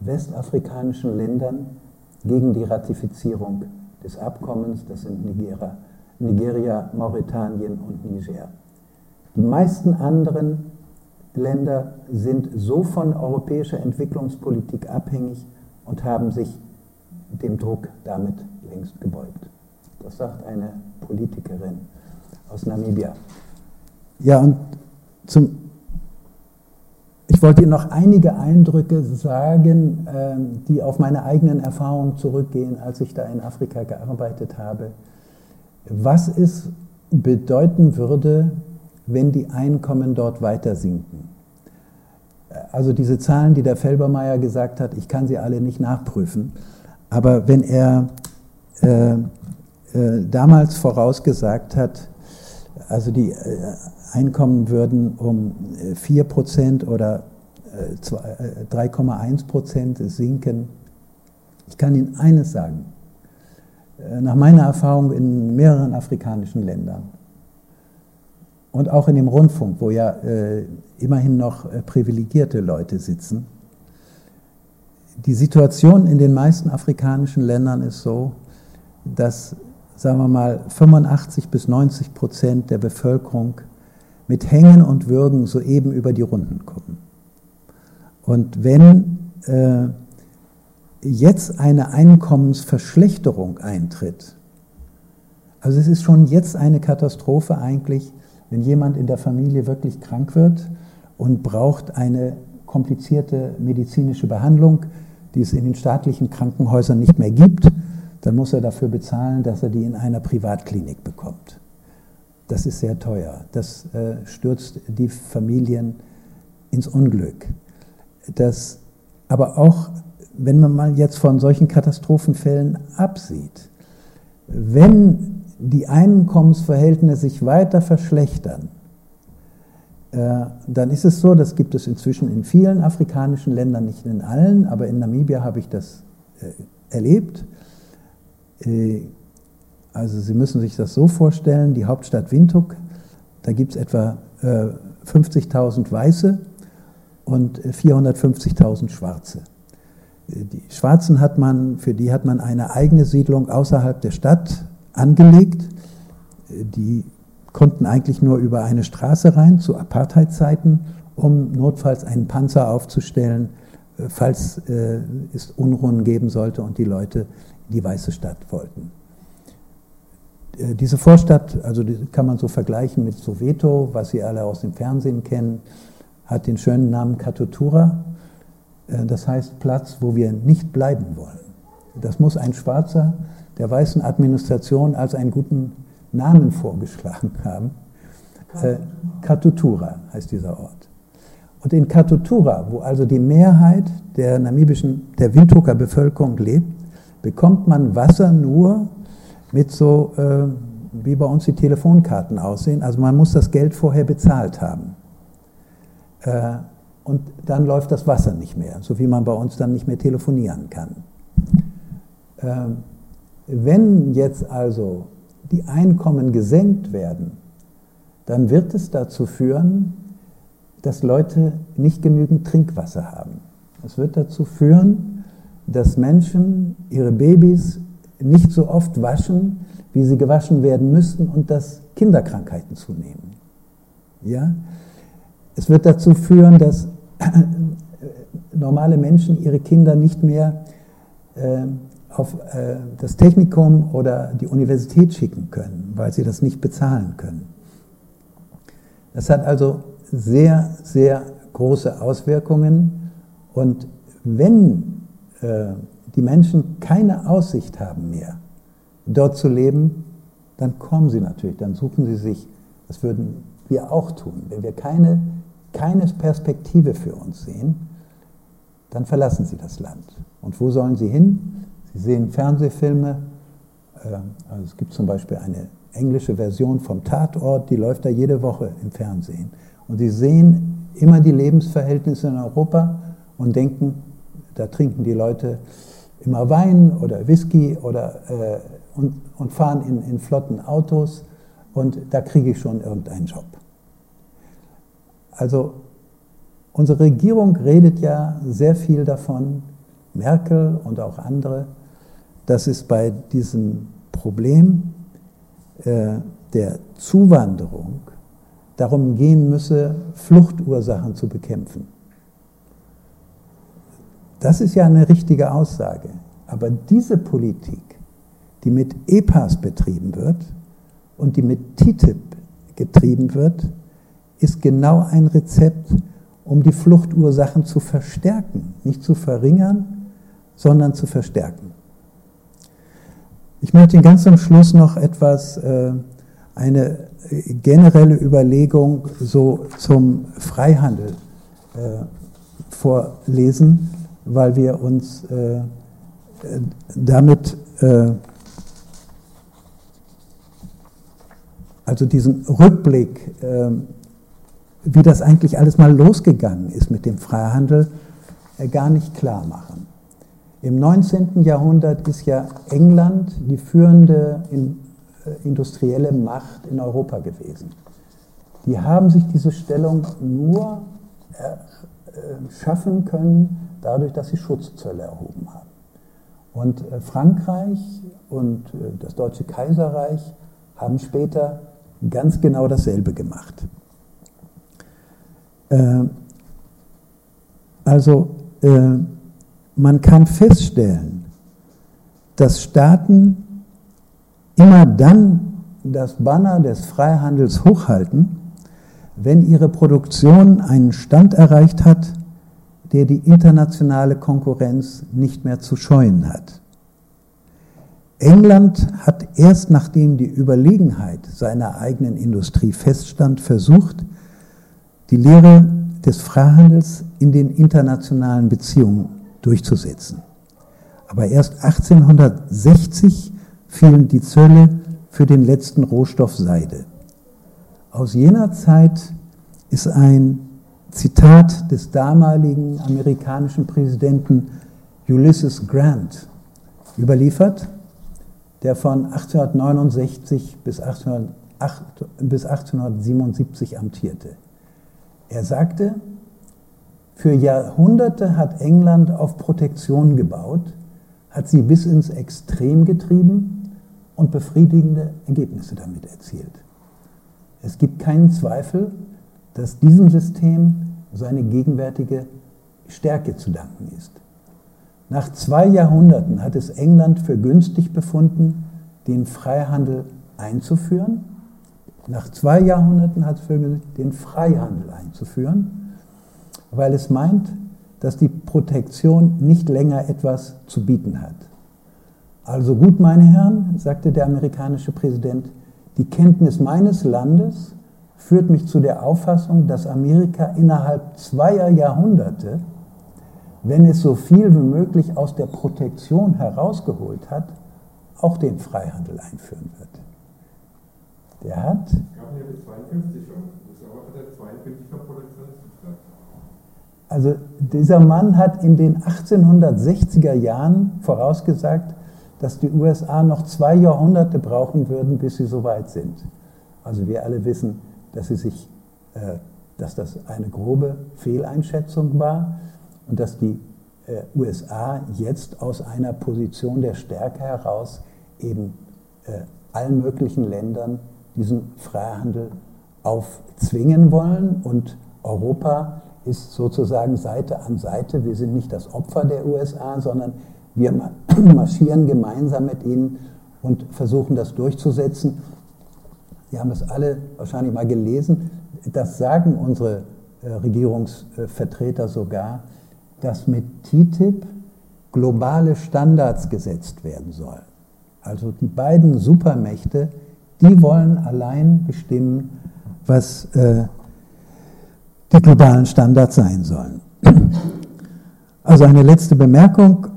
westafrikanischen Ländern gegen die Ratifizierung des Abkommens. Das sind Nigeria, Nigeria Mauretanien und Niger. Die meisten anderen Länder sind so von europäischer Entwicklungspolitik abhängig und haben sich dem Druck damit längst gebeugt. Das sagt eine Politikerin aus Namibia. Ja, und zum, ich wollte Ihnen noch einige Eindrücke sagen, ähm, die auf meine eigenen Erfahrungen zurückgehen, als ich da in Afrika gearbeitet habe. Was es bedeuten würde, wenn die Einkommen dort weiter sinken. Also diese Zahlen, die der Felbermeier gesagt hat, ich kann sie alle nicht nachprüfen, aber wenn er äh, äh, damals vorausgesagt hat, also die äh, Einkommen würden um 4% äh, oder 3,1% äh, sinken, ich kann Ihnen eines sagen, nach meiner Erfahrung in mehreren afrikanischen Ländern, und auch in dem Rundfunk, wo ja äh, immerhin noch äh, privilegierte Leute sitzen. Die Situation in den meisten afrikanischen Ländern ist so, dass, sagen wir mal, 85 bis 90 Prozent der Bevölkerung mit Hängen und Würgen soeben über die Runden kommen. Und wenn äh, jetzt eine Einkommensverschlechterung eintritt, also es ist schon jetzt eine Katastrophe eigentlich, wenn jemand in der Familie wirklich krank wird und braucht eine komplizierte medizinische Behandlung, die es in den staatlichen Krankenhäusern nicht mehr gibt, dann muss er dafür bezahlen, dass er die in einer Privatklinik bekommt. Das ist sehr teuer. Das äh, stürzt die Familien ins Unglück. Das, aber auch, wenn man mal jetzt von solchen Katastrophenfällen absieht, wenn die Einkommensverhältnisse sich weiter verschlechtern, äh, dann ist es so, das gibt es inzwischen in vielen afrikanischen Ländern, nicht in allen, aber in Namibia habe ich das äh, erlebt. Äh, also Sie müssen sich das so vorstellen, die Hauptstadt Windhoek, da gibt es etwa 50.000 Weiße und 450.000 Schwarze. Die Schwarzen hat man, für die hat man eine eigene Siedlung außerhalb der Stadt angelegt. Die konnten eigentlich nur über eine Straße rein zu Apartheidzeiten, um notfalls einen Panzer aufzustellen, äh, falls äh, es Unruhen geben sollte und die Leute in die Weiße Stadt wollten. Äh, diese Vorstadt, also die kann man so vergleichen mit Soweto, was Sie alle aus dem Fernsehen kennen, hat den schönen Namen Katutura. Das heißt Platz, wo wir nicht bleiben wollen. Das muss ein Schwarzer der weißen Administration als einen guten Namen vorgeschlagen haben. Äh, Katutura heißt dieser Ort. Und in Katutura, wo also die Mehrheit der namibischen, der Windhoeker Bevölkerung lebt, bekommt man Wasser nur mit so, äh, wie bei uns die Telefonkarten aussehen. Also man muss das Geld vorher bezahlt haben. Äh, und dann läuft das Wasser nicht mehr, so wie man bei uns dann nicht mehr telefonieren kann. Ähm, wenn jetzt also die Einkommen gesenkt werden, dann wird es dazu führen, dass Leute nicht genügend Trinkwasser haben. Es wird dazu führen, dass Menschen ihre Babys nicht so oft waschen, wie sie gewaschen werden müssten und dass Kinderkrankheiten zunehmen. Ja? Es wird dazu führen, dass normale Menschen ihre Kinder nicht mehr äh, auf äh, das Technikum oder die Universität schicken können, weil sie das nicht bezahlen können. Das hat also sehr, sehr große Auswirkungen und wenn äh, die Menschen keine Aussicht haben mehr, dort zu leben, dann kommen sie natürlich, dann suchen sie sich, das würden wir auch tun, wenn wir keine, keine Perspektive für uns sehen, dann verlassen sie das Land. Und wo sollen sie hin? Sie sehen Fernsehfilme. Äh, also es gibt zum Beispiel eine englische Version vom Tatort, die läuft da jede Woche im Fernsehen. Und sie sehen immer die Lebensverhältnisse in Europa und denken, da trinken die Leute immer Wein oder Whisky oder, äh, und, und, fahren in, in flotten Autos und da kriege ich schon irgendeinen Job. Also unsere Regierung redet ja sehr viel davon, Merkel und auch andere, dass es bei diesem Problem äh, der Zuwanderung darum gehen müsse, Fluchtursachen zu bekämpfen. Das ist ja eine richtige Aussage. Aber diese Politik, die mit EPAS betrieben wird und die mit TTIP getrieben wird, ist genau ein Rezept, um die Fluchtursachen zu verstärken, nicht zu verringern, sondern zu verstärken. Ich möchte ganz zum Schluss noch etwas, äh, eine generelle Überlegung so zum Freihandel äh, vorlesen, weil wir uns äh, damit, also diesen Rückblick, wie das eigentlich alles mal losgegangen ist mit dem Freihandel, gar nicht klar machen. Im 19. Jahrhundert ist ja England die führende in, äh, industrielle Macht in Europa gewesen. Die haben sich diese Stellung nur äh, schaffen können, dadurch, dass sie Schutzzölle erhoben haben. Und äh, Frankreich und äh, das Deutsche Kaiserreich haben später ganz genau dasselbe gemacht. Äh, also man kann feststellen, dass Staaten immer dann das Banner des Freihandels hochhalten, wenn ihre Produktion einen Stand erreicht hat, der die internationale Konkurrenz nicht mehr zu scheuen hat. England hat erst nachdem die Überlegenheit seiner eigenen Industrie feststand, versucht, die Lehre des Freihandels in den internationalen Beziehungen durchzusetzen. Aber erst 1860 fielen die Zölle für den letzten Rohstoff Seide. Aus jener Zeit ist ein Zitat des damaligen amerikanischen Präsidenten Ulysses Grant überliefert, der von 1869 bis, 1877 amtierte. Er sagte, für Jahrhunderte hat England auf Protektion gebaut, hat sie bis ins Extrem getrieben und befriedigende Ergebnisse damit erzielt. Es gibt keinen Zweifel, dass diesem System seine gegenwärtige Stärke zu danken ist. Nach zwei Jahrhunderten hat es England für günstig befunden, den Freihandel einzuführen. Nach zwei Jahrhunderten hat es für den Freihandel einzuführen weil es meint, dass die Protektion nicht länger etwas zu bieten hat. Also gut, meine Herren, sagte der amerikanische Präsident, die Kenntnis meines Landes führt mich zu der Auffassung, dass Amerika innerhalb zweier Jahrhunderte, wenn es so viel wie möglich aus der Protektion herausgeholt hat, auch den Freihandel einführen wird. Der hat. Ich glaube, 52 schon. Das hat 52 von Protektion also dieser Mann hat in den 1860er Jahren vorausgesagt, dass die USA noch zwei Jahrhunderte brauchen würden, bis sie so weit sind. Also wir alle wissen, dass, sie sich, äh, dass das eine grobe Fehleinschätzung war und dass die äh, USA jetzt aus einer Position der Stärke heraus eben äh, allen möglichen Ländern diesen Freihandel aufzwingen wollen und Europa ist sozusagen Seite an Seite. Wir sind nicht das Opfer der USA, sondern wir marschieren gemeinsam mit ihnen und versuchen das durchzusetzen. Sie haben es alle wahrscheinlich mal gelesen. Das sagen unsere äh, Regierungsvertreter sogar, dass mit TTIP globale Standards gesetzt werden sollen. Also die beiden Supermächte, die wollen allein bestimmen, was äh, die globalen Standards sein sollen. Also eine letzte Bemerkung,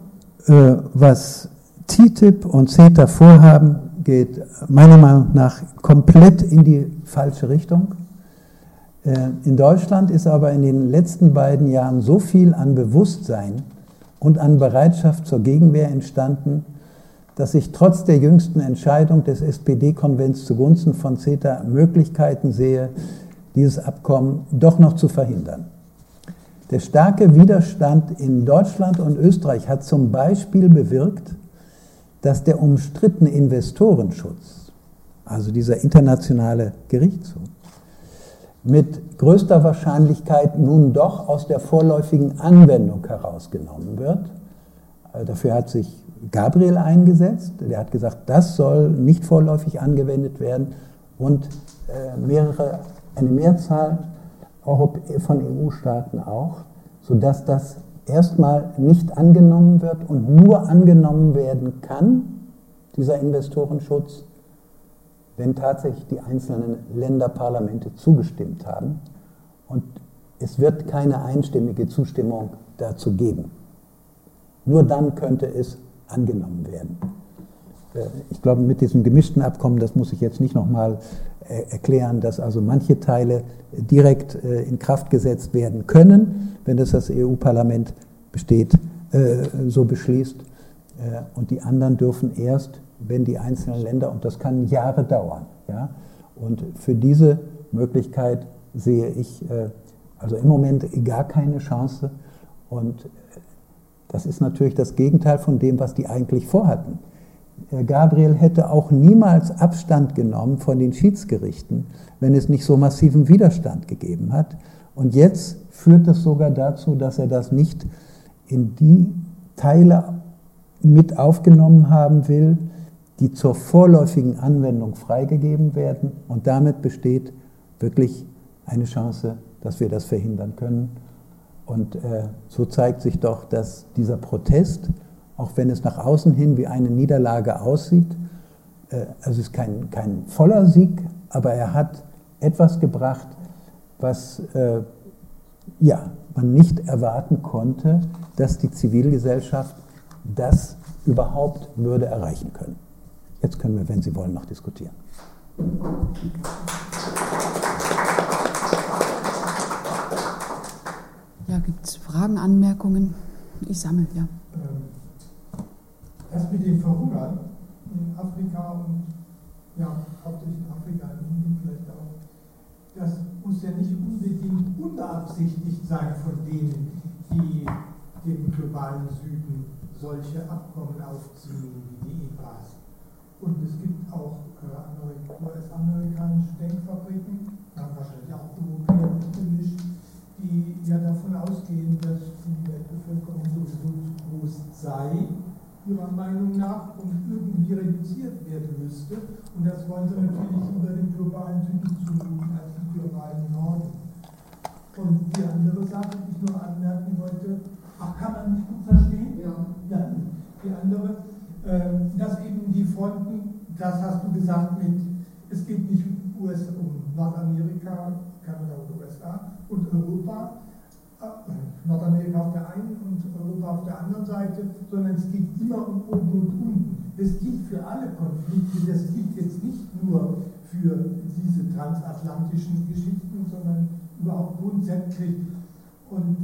äh, was TTIP und CETA vorhaben, geht meiner Meinung nach komplett in die falsche Richtung. Äh, in Deutschland ist aber in den letzten beiden Jahren so viel an Bewusstsein und an Bereitschaft zur Gegenwehr entstanden, dass ich trotz der jüngsten Entscheidung des SPD-Konvents zugunsten von CETA Möglichkeiten sehe, dieses Abkommen doch noch zu verhindern. Der starke Widerstand in Deutschland und Österreich hat zum Beispiel bewirkt, dass der umstrittene Investorenschutz, also dieser internationale Gerichtshof, mit größter Wahrscheinlichkeit nun doch aus der vorläufigen Anwendung herausgenommen wird. Äh, dafür hat sich Gabriel eingesetzt. Der hat gesagt, das soll nicht vorläufig angewendet werden und äh, mehrere, eine Mehrzahl von EU-Staaten auch, sodass das erstmal nicht angenommen wird und nur angenommen werden kann, dieser Investorenschutz, wenn tatsächlich die einzelnen Länderparlamente zugestimmt haben. Und es wird keine einstimmige Zustimmung dazu geben. Nur dann könnte es angenommen werden. Äh, ich glaube, mit diesem gemischten Abkommen, das muss ich jetzt nicht nochmal erklären, dass also manche Teile direkt äh, in Kraft gesetzt werden können, wenn es das EU-Parlament besteht, so beschließt. Und die anderen dürfen erst wenn die einzelnen Länder, und das kann Jahre dauern. Ja? Und für diese Möglichkeit sehe ich äh, also im Moment gar keine Chance. Und äh, das ist natürlich das Gegenteil von dem, was die eigentlich vorhatten. Äh, Gabriel hätte auch niemals Abstand genommen von den Schiedsgerichten, wenn es nicht so massiven Widerstand gegeben hat. Und jetzt führt es sogar dazu, dass er das nicht in die Teile mit aufgenommen haben will, die zur vorläufigen Anwendung freigegeben werden. Und damit besteht wirklich eine Chance, dass wir das verhindern können. Und äh, so zeigt sich doch, dass dieser Protest, auch wenn es nach außen hin wie eine Niederlage aussieht, äh, also es ist kein, kein voller Sieg, aber er hat etwas gebracht, was äh, ja, man nicht erwarten konnte, dass die Zivilgesellschaft das überhaupt würde erreichen können. Jetzt können wir, wenn Sie wollen, noch diskutieren. Ja, gibt es Fragen, Anmerkungen? Ich sammle, ja. Ähm, mit dem Verhungern in Afrika und ja, hauptsächlich in Afrika, in Indien vielleicht auch, das muss ja nicht unbedingt unbeabsichtigt sein von denen, die dem globalen Süden solche Abkommen aufziehen wie die EPAs. Und es gibt auch äh, US-amerikanische Denkfabriken, wahrscheinlich auch Europäer gemischt, die ja davon ausgehen, dass die Weltbevölkerung sowieso zu groß sei, ihrer Meinung nach, und irgendwie reduziert werden müsste. Und das wollen sie natürlich über den globalen Süden zumuten als den globalen Norden. Und die andere Sache, die ich nur anmerken wollte, ach, kann man nicht gut verstehen? Ja. ja die andere, ähm, dass eben die Fronten, das hast du gesagt mit, es geht nicht US, um Nordamerika, Kanada und USA und Europa, äh, Nordamerika auf der einen und Europa auf der anderen Seite, sondern es geht immer um oben und unten. Das gilt für alle Konflikte, das gilt jetzt nicht nur für diese transatlantischen Geschichten, sondern überhaupt grundsätzlich. Und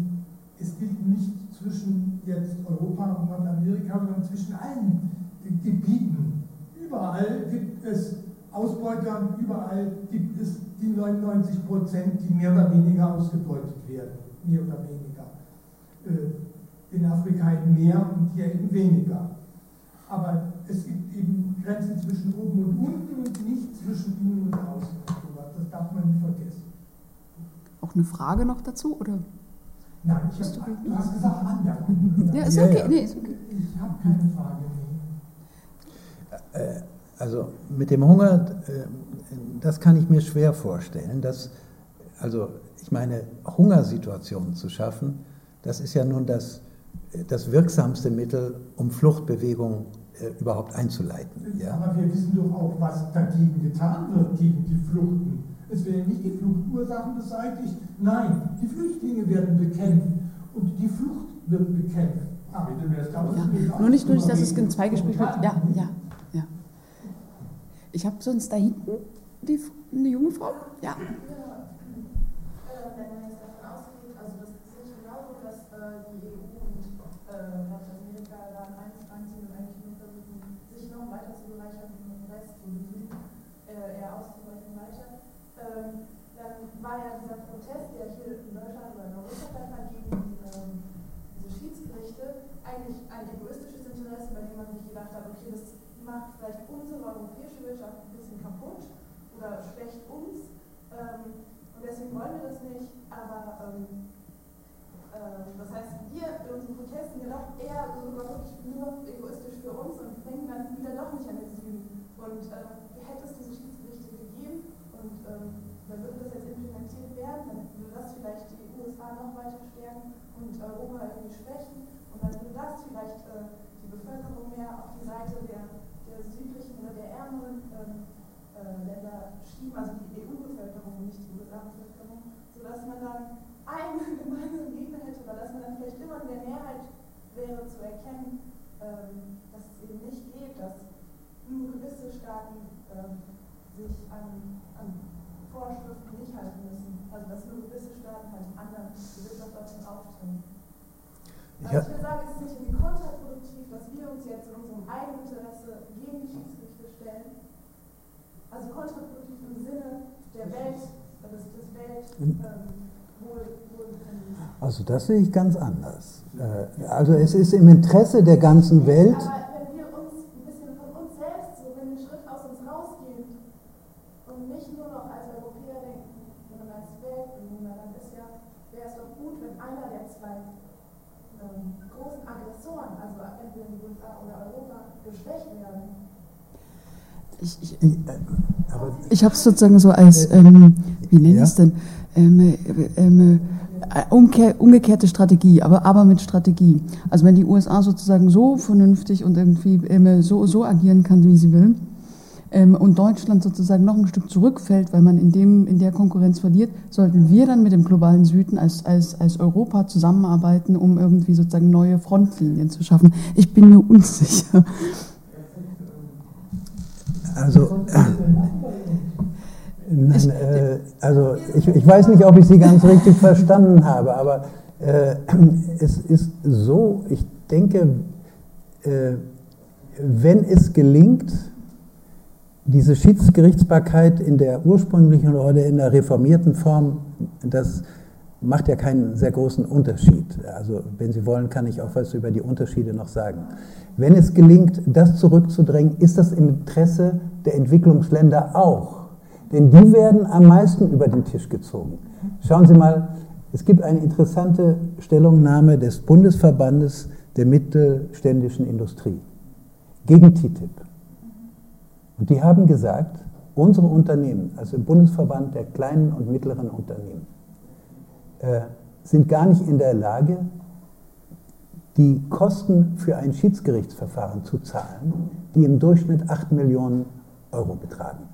es gilt nicht zwischen jetzt Europa und Nordamerika, sondern zwischen allen Gebieten. Überall gibt es Ausbeuter überall gibt es die 99 Prozent, die mehr oder weniger ausgebeutet werden. Mehr oder weniger. Äh, in Afrika eben mehr und hier eben weniger. Aber es gibt eben Grenzen zwischen oben und unten und nicht zwischen innen und außen. Das darf man nicht vergessen. Auch eine Frage noch dazu? Oder? Nein, ich hab, du hast gesagt Anmerkungen. Ja, ist okay. Ja, ja. Nee, ist okay. Ich habe keine Frage. Äh, also mit dem Hunger, äh, das kann ich mir schwer vorstellen. Dass, also ich meine, Hungersituationen zu schaffen, das ist ja nun das, das wirksamste Mittel, um Fluchtbewegungen äh, überhaupt einzuleiten. Ja? Aber wir wissen doch auch, was dagegen getan wird, gegen die Fluchten. Es werden nicht die Fluchtursachen beseitigt, nein, die Flüchtlinge werden bekämpft und die Flucht wird bekämpft. Ah, ja. Nur nicht nur, dass es in zwei Gesprächen wird. Ja, ja, ja. Ich habe sonst da hinten die, eine junge Frau. Ja. War ja dieser Protest, der hier in Deutschland oder in Europa stattfand, gegen ähm, diese Schiedsgerichte, eigentlich ein egoistisches Interesse, bei dem man sich gedacht hat, okay, das macht vielleicht unsere europäische Wirtschaft ein bisschen kaputt oder schwächt uns. Ähm, und deswegen wollen wir das nicht, aber ähm, ähm das heißt, wir in unseren Protesten doch eher sogar wirklich nur egoistisch für uns und denken dann wieder doch nicht an den Süden. Und ähm, hätte es diese Schiedsgerichte gegeben und ähm, dann würde das jetzt implementiert werden, dann würde das vielleicht die USA noch weiter stärken und Europa irgendwie schwächen. Und dann würde das vielleicht äh, die Bevölkerung mehr auf die Seite der, der südlichen oder der ärmeren ähm, äh, Länder schieben, also die EU-Bevölkerung, nicht die USA-Bevölkerung, sodass man dann einen gemeinsamen Gegner hätte oder dass man dann vielleicht immer in der Mehrheit wäre zu erkennen, ähm, dass es eben nicht geht, dass nur gewisse Staaten ähm, sich an Vorschriften nicht halten müssen. Also dass nur gewisse Staaten halt anderen Gesellschaften auftreten. Also ich würde sagen, es ist nicht irgendwie kontraproduktiv, dass wir uns jetzt in unserem eigenen Interesse gegen die Schiedsgerichte stellen. Also kontraproduktiv im Sinne der Welt, des, des Welt. Hm. Ähm, also das sehe ich ganz anders. Äh, also es ist im Interesse der ganzen Welt. Aber ich, ich, äh, ich habe es sozusagen so als, äh, ähm, wie nenne ich es denn, ähm, ähm, äh, umkehr, umgekehrte Strategie, aber, aber mit Strategie. Also wenn die USA sozusagen so vernünftig und irgendwie ähm, so, so agieren kann, wie sie will, ähm, und Deutschland sozusagen noch ein Stück zurückfällt, weil man in, dem, in der Konkurrenz verliert, sollten wir dann mit dem globalen Süden als, als, als Europa zusammenarbeiten, um irgendwie sozusagen neue Frontlinien zu schaffen. Ich bin mir unsicher. Also, äh, nein, äh, also ich, ich, weiß nicht, ob ich Sie ganz richtig verstanden habe, aber äh, es ist so, ich denke, äh, wenn es gelingt, diese Schiedsgerichtsbarkeit in der ursprünglichen oder in der reformierten Form, das macht ja keinen sehr großen Unterschied. Also wenn Sie wollen, kann ich auch was über die Unterschiede noch sagen. Wenn es gelingt, das zurückzudrängen, ist das im Interesse der Entwicklungsländer auch. Denn die werden am meisten über den Tisch gezogen. Schauen Sie mal, es gibt eine interessante Stellungnahme des Bundesverbandes der mittelständischen Industrie gegen TTIP. Und die haben gesagt, unsere Unternehmen, also im Bundesverband der kleinen und mittleren Unternehmen, äh, sind gar nicht in der Lage, die Kosten für ein Schiedsgerichtsverfahren zu zahlen, die im Durchschnitt 8 Millionen Euro betragen.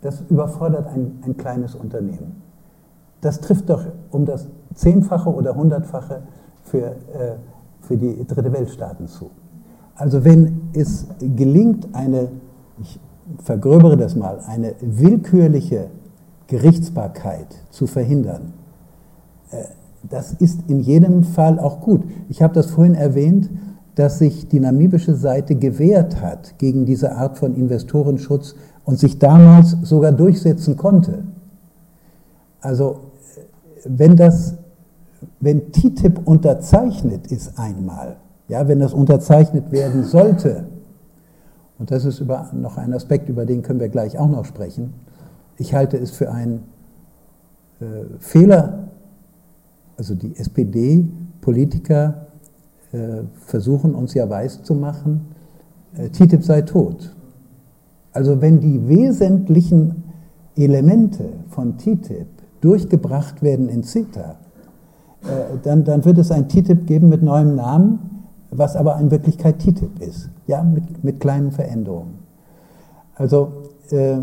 Das überfordert ein, ein kleines Unternehmen. Das trifft doch um das Zehnfache oder Hundertfache für, äh, für die Dritte Weltstaaten zu. Also wenn es gelingt, eine, ich vergröbere das mal, eine willkürliche Gerichtsbarkeit zu verhindern, äh, das ist in jedem Fall auch gut. Ich habe das vorhin erwähnt, dass sich die namibische Seite gewehrt hat gegen diese Art von Investorenschutz und sich damals sogar durchsetzen konnte. Also wenn das, wenn TTIP unterzeichnet ist einmal, ja, wenn das unterzeichnet werden sollte, und das ist über, noch ein Aspekt, über den können wir gleich auch noch sprechen, ich halte es für einen äh, Fehler, also die SPD-Politiker äh, versuchen uns ja weiszumachen, äh, TTIP sei tot. Also wenn die wesentlichen Elemente von TTIP durchgebracht werden in CETA, äh, dann, dann wird es ein TTIP geben mit neuem Namen, was aber in Wirklichkeit TTIP ist, ja, mit, mit kleinen Veränderungen. Also äh,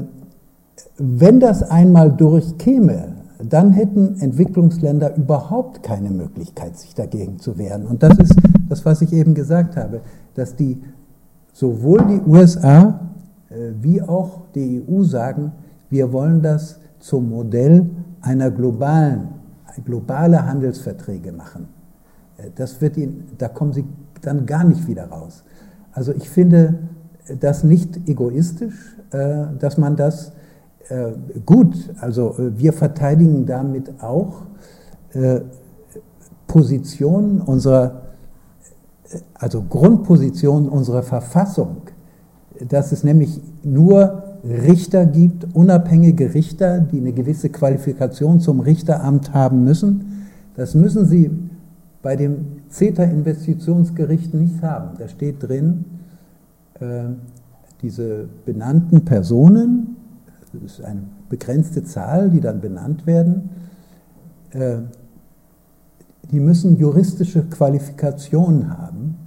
wenn das einmal durchkäme, dann hätten Entwicklungsländer überhaupt keine Möglichkeit, sich dagegen zu wehren. Und das ist das, was ich eben gesagt habe, dass die, sowohl die USA wie auch die EU sagen, wir wollen das zum Modell einer globalen, globale Handelsverträge machen. Das wird ihnen, da kommen sie dann gar nicht wieder raus. Also ich finde das nicht egoistisch, dass man das gut, also wir verteidigen damit auch Positionen unserer, also Grundpositionen unserer Verfassung, dass es nämlich nur Richter gibt, unabhängige Richter, die eine gewisse Qualifikation zum Richteramt haben müssen. Das müssen sie bei dem CETA-Investitionsgericht nicht haben. Da steht drin, äh, diese benannten Personen, das ist eine begrenzte Zahl, die dann benannt werden, äh, die müssen juristische Qualifikationen haben.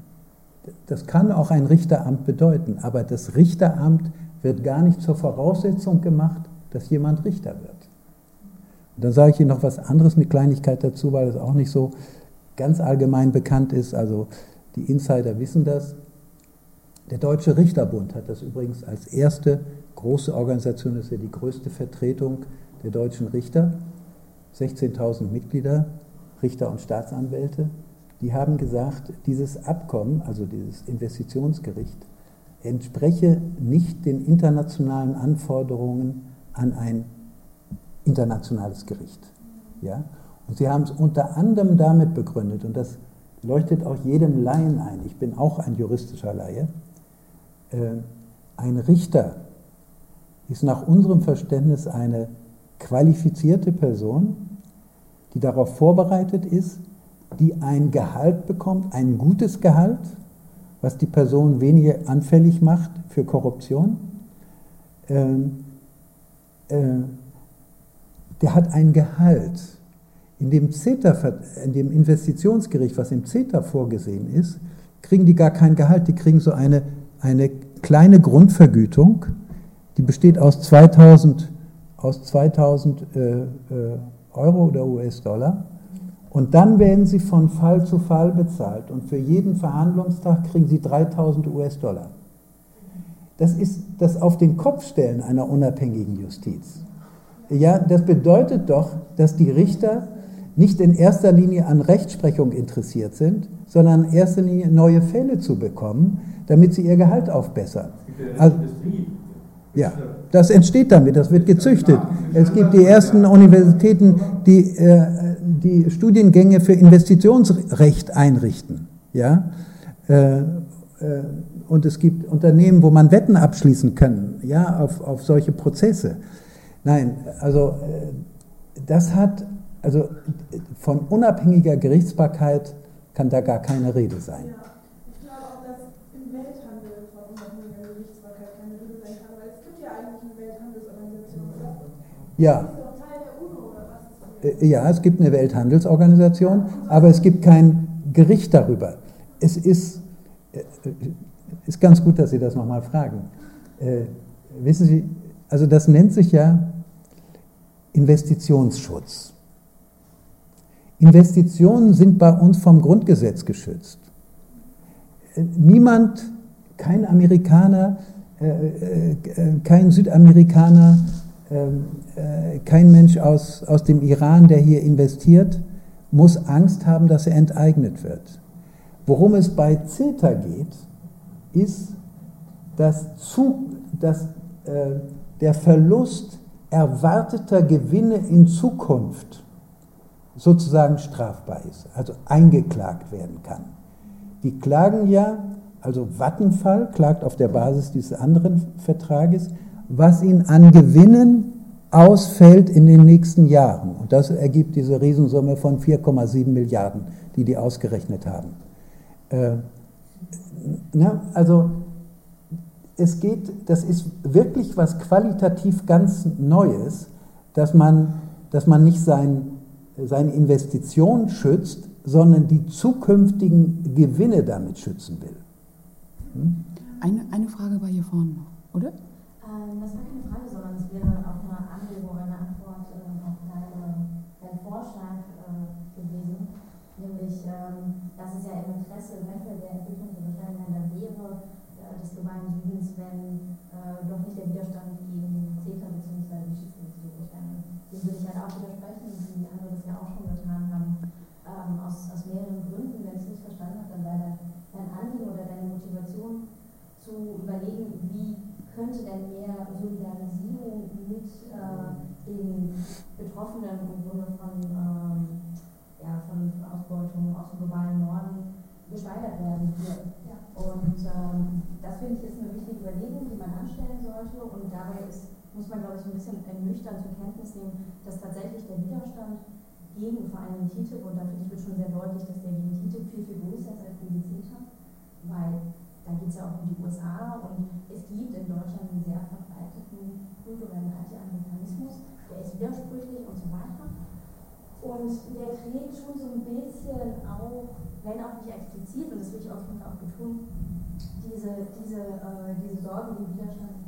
Das kann auch ein Richteramt bedeuten, aber das Richteramt wird gar nicht zur Voraussetzung gemacht, dass jemand Richter wird. Und dann sage ich Ihnen noch was anderes, eine Kleinigkeit dazu, weil es auch nicht so ganz allgemein bekannt ist. Also die Insider wissen das. Der Deutsche Richterbund hat das übrigens als erste große Organisation, das ist ja die größte Vertretung der deutschen Richter, 16.000 Mitglieder, Richter und Staatsanwälte, die haben gesagt, dieses Abkommen, also dieses Investitionsgericht, entspreche nicht den internationalen Anforderungen an ein internationales Gericht. Ja? Und sie haben es unter anderem damit begründet, und das leuchtet auch jedem Laien ein, ich bin auch ein juristischer Laie, äh, ein Richter ist nach unserem Verständnis eine qualifizierte Person, die darauf vorbereitet ist, die ein Gehalt bekommt, ein gutes Gehalt, was die Person weniger anfällig macht für Korruption. Ähm, äh, der hat ein Gehalt. In dem, CETA, in dem Investitionsgericht, was im CETA vorgesehen ist, kriegen die gar kein Gehalt, die kriegen so eine, eine kleine Grundvergütung, die besteht aus 2000, aus 2000 äh, äh, Euro oder US-Dollar. Und dann werden sie von Fall zu Fall bezahlt und für jeden Verhandlungstag kriegen sie 3000 US-Dollar. Das ist das Auf den Kopf stellen einer unabhängigen Justiz. Ja, das bedeutet doch, dass die Richter nicht in erster Linie an Rechtsprechung interessiert sind, sondern in erster Linie neue Fälle zu bekommen, damit sie ihr Gehalt aufbessern. Also, ja, das entsteht damit, das wird gezüchtet. Es gibt die ersten Universitäten, die äh, die Studiengänge für Investitionsrecht einrichten. Ja? Äh, äh, und es gibt Unternehmen, wo man Wetten abschließen kann, ja, auf, auf solche Prozesse. Nein, also äh, das hat, also von unabhängiger Gerichtsbarkeit kann da gar keine Rede sein. Ja. Ja. Äh, ja, es gibt eine Welthandelsorganisation, aber es gibt kein Gericht darüber. Es ist, äh, ist ganz gut, dass Sie das nochmal fragen. Äh, wissen Sie, also das nennt sich ja Investitionsschutz. Investitionen sind bei uns vom Grundgesetz geschützt. Niemand, kein Amerikaner, kein Südamerikaner, äh, kein Mensch aus, aus dem Iran, der hier investiert, muss Angst haben, dass er enteignet wird. Worum es bei CETA geht, ist, dass, zu, dass äh, der Verlust erwarteter Gewinne in Zukunft sozusagen strafbar ist, also eingeklagt werden kann. Die klagen ja, also Vattenfall klagt auf der Basis dieses anderen Vertrages, was ihn an Gewinnen ausfällt in den nächsten Jahren. Und das ergibt diese Riesensumme von 4,7 Milliarden, die die ausgerechnet haben. Äh, na, also es geht, das ist wirklich was qualitativ ganz Neues, dass man, dass man nicht sein, seine Investition schützt, sondern die zukünftigen Gewinne damit schützen will. Hm? Eine, eine Frage war hier vorne noch, oder? Ähm, das war keine Frage, sondern es wäre auch eine Anregung, eine Antwort äh, auf deine, deinen Vorschlag äh, gewesen. Nämlich, ähm, dass es ja im Interesse eventuell der Entwicklung der Beschleunigung wäre, äh, des globalen Südens, wenn äh, doch nicht der Widerstand gegen CETA bzw. die Schiedsgerichte durchgangen. Dem würde ich halt auch widersprechen, wie andere das ja auch schon getan haben, ähm, aus, aus mehreren Gründen. Wenn ich es nicht verstanden habe, dann wäre dein Anliegen oder deine Motivation zu überlegen, wie könnte denn mehr Solidarisierung mit äh, den Betroffenen im Grunde von, ähm, ja, von, von Ausbeutung aus dem globalen Norden gesteigert werden hier. Ja. Und ähm, das finde ich ist eine wichtige Überlegung, die man anstellen sollte. Und dabei ist, muss man, glaube ich, ein bisschen nüchtern zur Kenntnis nehmen, dass tatsächlich der Widerstand gegen vor allem TTIP, und da finde ich schon sehr deutlich, dass der gegen TTIP viel, viel größer ist als gegen CETA, weil da geht es ja auch um die USA und es gibt in Deutschland einen sehr verbreiteten kulturellen Anti-Amerikanismus, der ist widersprüchlich und so weiter. Und der trägt schon so ein bisschen auch, wenn auch nicht explizit, und das will ich auf jeden Fall auch betonen, diese, diese, äh, diese Sorgen, den Widerstand.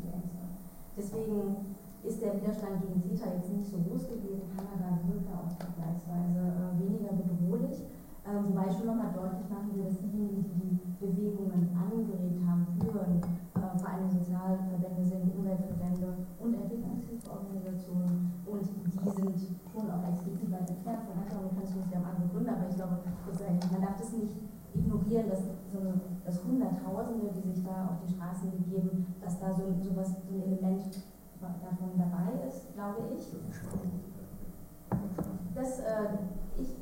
Deswegen ist der Widerstand gegen CETA jetzt nicht so groß gewesen. Kanada wirkt auch vergleichsweise äh, weniger bedrohlich. Ähm, wobei ich schon nochmal deutlich machen will, dass diejenigen, die die Bewegungen angeregt haben, führen, äh, vor allem Sozialverbände sind, Umweltverbände und Entwicklungshilfeorganisationen. Und die sind schon auch explizit weit entfernt von Anti-Amerikanismus, die haben andere Gründe, aber ich glaube, man darf das nicht ignorieren, dass, so, dass Hunderttausende, die sich da auf die Straßen begeben, dass da so, so, was, so ein Element davon dabei ist, glaube ich. Das, äh, ich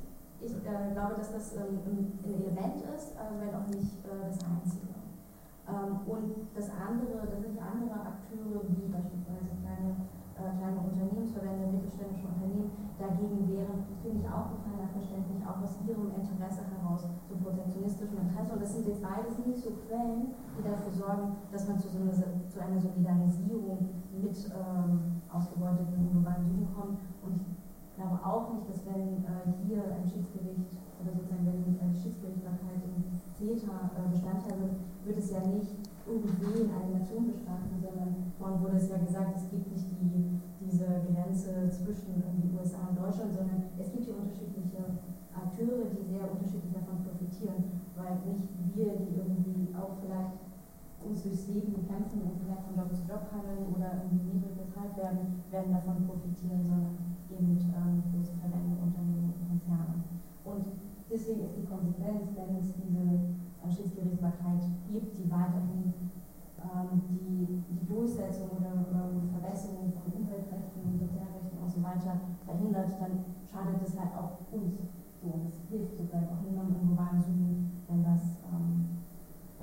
ich äh, glaube, dass das ähm, ein Element ist, äh, wenn auch nicht äh, das einzige. Ähm, und das andere, das sind andere Akteure, wie beispielsweise kleine, äh, kleine Unternehmensverbände, mittelständische Unternehmen, dagegen wären, finde ich auch total verständlich, auch aus ihrem Interesse heraus, so protektionistischem Interesse. Und das sind jetzt beides nicht so Quellen, die dafür sorgen, dass man zu, so einer, zu einer Solidarisierung mit ähm, ausgebeuteten globalen Süden kommt. Und ich glaube auch nicht, dass wenn äh, hier ein Schiedsgericht oder sozusagen wenn eine Schiedsgerichtsbarkeit in CETA äh, Bestandteil wird, wird es ja nicht irgendwie eine Nation bestrafen, sondern vorhin wurde es ja gesagt, es gibt nicht die, diese Grenze zwischen die USA und Deutschland, sondern es gibt hier unterschiedliche Akteure, die sehr unterschiedlich davon profitieren, weil nicht wir, die irgendwie auch vielleicht uns durchs Leben kämpfen und vielleicht von Job zu Job handeln oder irgendwie niedrig bezahlt werden, werden davon profitieren, sondern eben ähm, große Verbände, Unternehmen und Konzerne. Und deswegen ist die Konsequenz, wenn es diese äh, Schiedsgerichtsbarkeit gibt, die weiterhin ähm, die, die Durchsetzung oder ähm, Verbesserung von So weiter verhindert, dann schadet es halt auch uns. So, es hilft sozusagen auch niemandem im globalen Süden, wenn das ähm,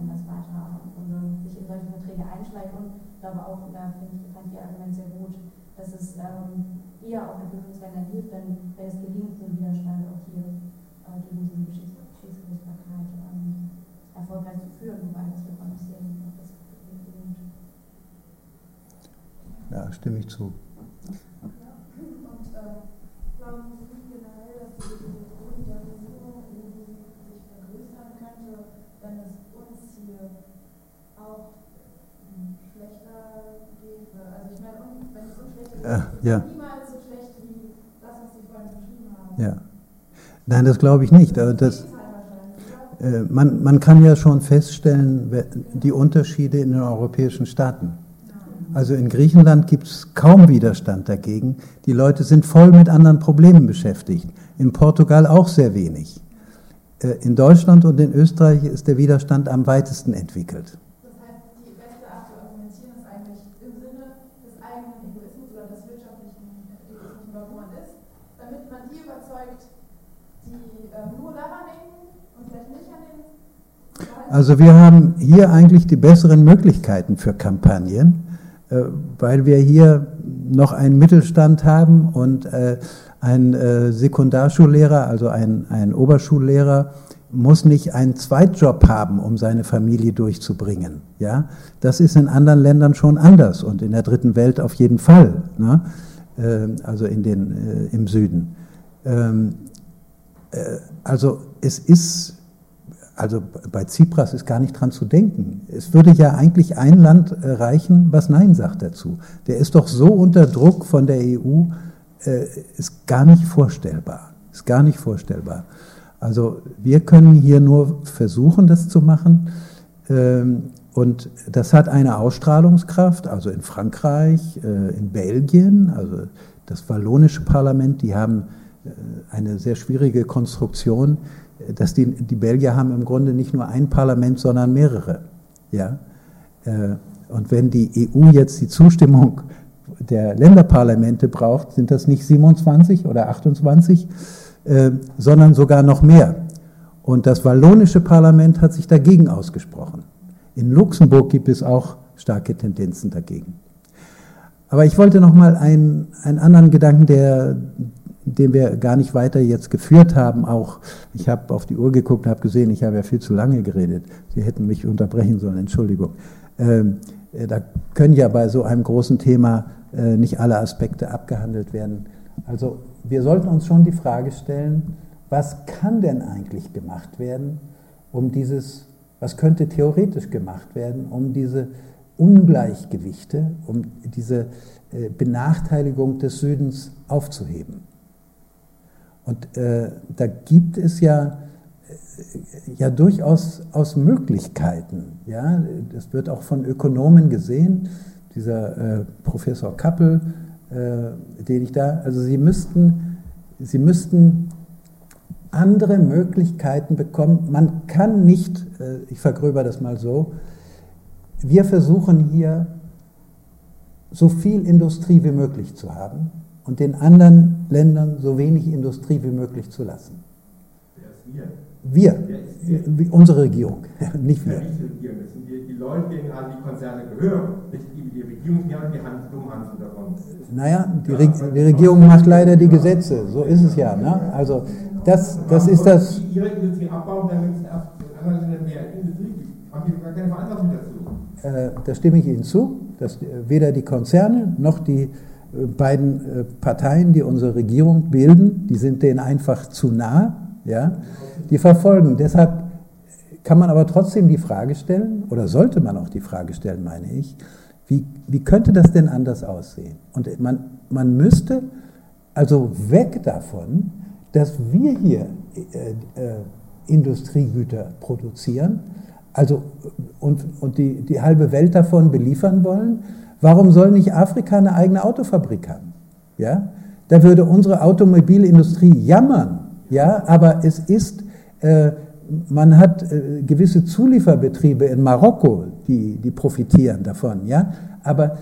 wenn das weiter und, sich in solche Verträge einschleicht. Und ich glaube auch, da finde ich, fand Ihr Argument sehr gut, dass es ähm, eher auch Entwicklungsländern hilft, wenn, wenn es gelingt, den Widerstand auch hier äh, gegen diese Geschichtsgerichtsbarkeit ähm, erfolgreich zu führen, wobei das wird man noch sehen, ob das gelingt. Ja, stimme ich zu. Ja. Und äh, glauben Sie generell, dass die Solidarisierung irgendwie sich vergrößern könnte, wenn es auch hm, schlechter geht. Also ich meine, wenn es so schlecht ist, äh, ja. niemals so schlecht wie das, was Sie vorhin beschrieben haben. Ja. Nein, das glaube ich nicht. Also das, äh, man, man kann ja schon feststellen, die Unterschiede in den europäischen Staaten. Also in Griechenland gibt es kaum Widerstand dagegen. Die Leute sind voll mit anderen Problemen beschäftigt. In Portugal auch sehr wenig. Äh, in Deutschland und in Österreich ist der Widerstand am weitesten entwickelt. Das heißt, die beste Art zu argumentieren ist eigentlich im Sinne des eigenen Egoismus oder des wirtschaftlichen Egoismus, wo man ist, damit man die überzeugt, die äh, nur daran denken und vielleicht nicht an den. Also wir haben hier eigentlich die besseren Möglichkeiten für Kampagnen, äh, weil wir hier noch einen Mittelstand haben und ein äh, Sekundarschullehrer, also ein, ein Oberschullehrer, muss nicht einen Zweitjob haben, um seine Familie durchzubringen. Ja, das ist in anderen Ländern schon anders und in der dritten Welt auf jeden Fall. Ne? Äh, also in den, äh, im Süden. Ähm, äh, also es ist, also bei Tsipras ist gar nicht dran zu denken. Es würde ja eigentlich ein Land äh, reichen, was Nein sagt dazu. Der ist doch so unter Druck von der EU, äh, ist gar nicht vorstellbar. Ist gar nicht vorstellbar. Also wir können hier nur versuchen, das zu machen. Ähm, und das hat eine Ausstrahlungskraft, also in Frankreich, äh, in Belgien, also das wallonische Parlament, die haben eine sehr schwierige Konstruktion, dass die, die Belgier haben im Grunde nicht nur ein Parlament, sondern mehrere. Ja? Äh, und wenn die EU jetzt die Zustimmung der Länderparlamente braucht, sind das nicht 27 oder 28, sondern sogar noch mehr. Und das wallonische Parlament hat sich dagegen ausgesprochen. In Luxemburg gibt es auch starke Tendenzen dagegen. Aber ich wollte noch mal einen, einen anderen Gedanken, der, den wir gar nicht weiter jetzt geführt haben, auch, ich habe auf die Uhr geguckt und habe gesehen, ich habe ja viel zu lange geredet. Sie hätten mich unterbrechen sollen, Entschuldigung. Ähm, äh, da können ja bei so einem großen Thema äh, nicht alle Aspekte abgehandelt werden. Also wir sollten uns schon die Frage stellen, was kann denn eigentlich gemacht werden, um dieses was könnte theoretisch gemacht werden, um diese Ungleichgewichte, um diese äh, Benachteiligung des Südens aufzuheben? Und äh, da gibt es ja, äh, ja durchaus aus Möglichkeiten. Ja? Das wird auch von Ökonomen gesehen. Dieser äh, Professor Kappel, äh, den ich da, also Sie müssten, Sie müssten andere Möglichkeiten bekommen. Man kann nicht, äh, ich vergröber das mal so, wir versuchen hier so viel Industrie wie möglich zu haben und den anderen Ländern so wenig Industrie wie möglich zu lassen. Wer ist wir? Wir, unsere Regierung, nicht wir. Ja, nicht die Regierung, das sind die, die Leute, denen an die Konzerne gehören, nicht die, die Regierung, die haben die Hand, Dummhansen davon. Naja, die, Re die Regierung macht leider die Gesetze, so ist es ja. Ne? Also das, das ist das. Ihre Industrie abbauen, damit es in anderen Ländern mehr Industrie gibt. Haben die gar keine Verantwortung dazu? Äh, da stimme ich Ihnen zu, dass weder die Konzerne noch die äh, beiden äh, Parteien, die unsere Regierung bilden, die sind denen einfach zu nah. Ja? Die verfolgen. Deshalb kann man aber trotzdem die Frage stellen, oder sollte man auch die Frage stellen, meine ich, wie, wie könnte das denn anders aussehen? Und man, man müsste also weg davon, dass wir hier äh, äh, Industriegüter produzieren also, und, und die, die halbe Welt davon beliefern wollen, warum soll nicht Afrika eine eigene Autofabrik haben? Ja? Da würde unsere Automobilindustrie jammern, ja? aber es ist, äh, man hat äh, gewisse Zulieferbetriebe in Marokko, die, die profitieren davon, ja? aber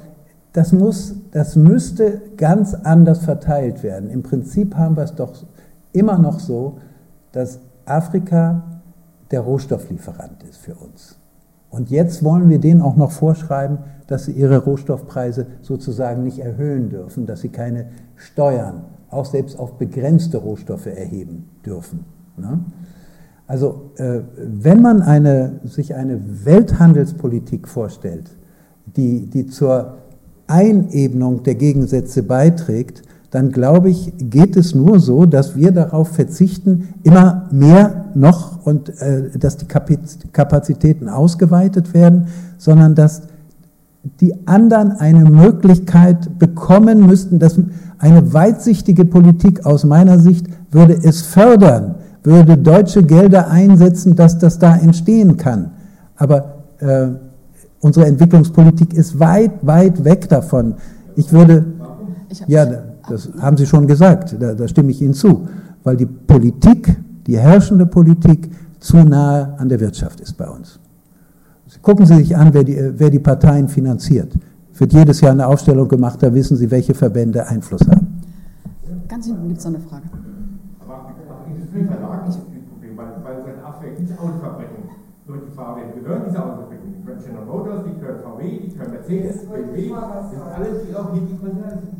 das, muss, das müsste ganz anders verteilt werden. Im Prinzip haben wir es doch immer noch so, dass Afrika der Rohstofflieferant ist für uns. Und jetzt wollen wir denen auch noch vorschreiben, dass sie ihre Rohstoffpreise sozusagen nicht erhöhen dürfen, dass sie keine Steuern, auch selbst auf begrenzte Rohstoffe erheben dürfen. Ne? Also äh, wenn man eine, sich eine Welthandelspolitik vorstellt, die, die zur Einebnung der Gegensätze beiträgt, dann glaube ich, geht es nur so, dass wir darauf verzichten, immer mehr noch und äh, dass die Kapazitäten ausgeweitet werden, sondern dass die anderen eine Möglichkeit bekommen müssten, dass eine weitsichtige Politik aus meiner Sicht würde es fördern, würde deutsche Gelder einsetzen, dass das da entstehen kann. Aber äh, unsere Entwicklungspolitik ist weit, weit weg davon. Ich würde, ja, das haben Sie schon gesagt, da, da stimme ich Ihnen zu, weil die Politik, die herrschende Politik zu nahe an der Wirtschaft ist bei uns. Gucken Sie sich an, wer die, wer die Parteien finanziert. Wird jedes Jahr eine Aufstellung gemacht, da wissen Sie, welche Verbände Einfluss haben. Ganz hinten gibt es noch eine Frage. Aber Industrieverlag ist ein Problem, weil, weil seit Abweg nicht Autofabriken durch die Farbe gehören, diese Autofabriken. Die können General Motors, die können VW, die können Mercedes, BMW, das sind alles auch hier die Konzerne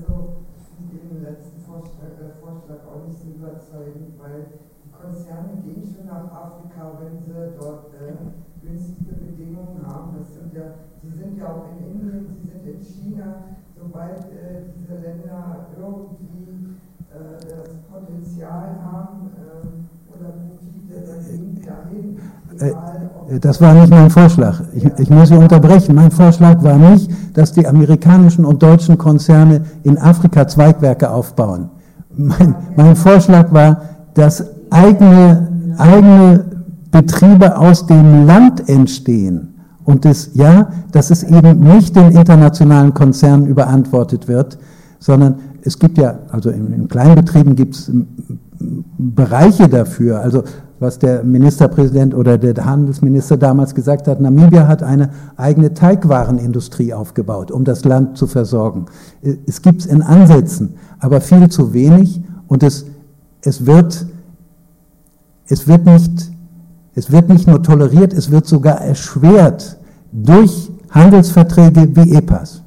also den letzten Vorschlag, äh, Vorschlag auch nicht so überzeugend, weil die Konzerne gehen schon nach Afrika, wenn sie dort äh, günstige Bedingungen haben. Das sind ja, sie sind ja auch in Indien, sie sind in China. Sobald äh, diese Länder irgendwie äh, das Potenzial haben dahin. Äh, das war nicht mein Vorschlag. Ich, ich, muss Sie unterbrechen. Mein Vorschlag war nicht, dass die amerikanischen und deutschen Konzerne in Afrika Zweigwerke aufbauen. Mein, mein Vorschlag war, dass eigene, eigene Betriebe aus dem Land entstehen und das, ja, dass es eben nicht den internationalen Konzernen überantwortet wird, sondern es gibt ja, also in, in Kleinbetrieben gibt es Bereiche dafür. Also was der Ministerpräsident oder der Handelsminister damals gesagt hat, Namibia hat eine eigene Teigwarenindustrie aufgebaut, um das Land zu versorgen. Es gibt es in Ansätzen, aber viel zu wenig und es, es, wird, es, wird nicht, es wird nicht nur toleriert, es wird sogar erschwert durch Handelsverträge wie EPAS.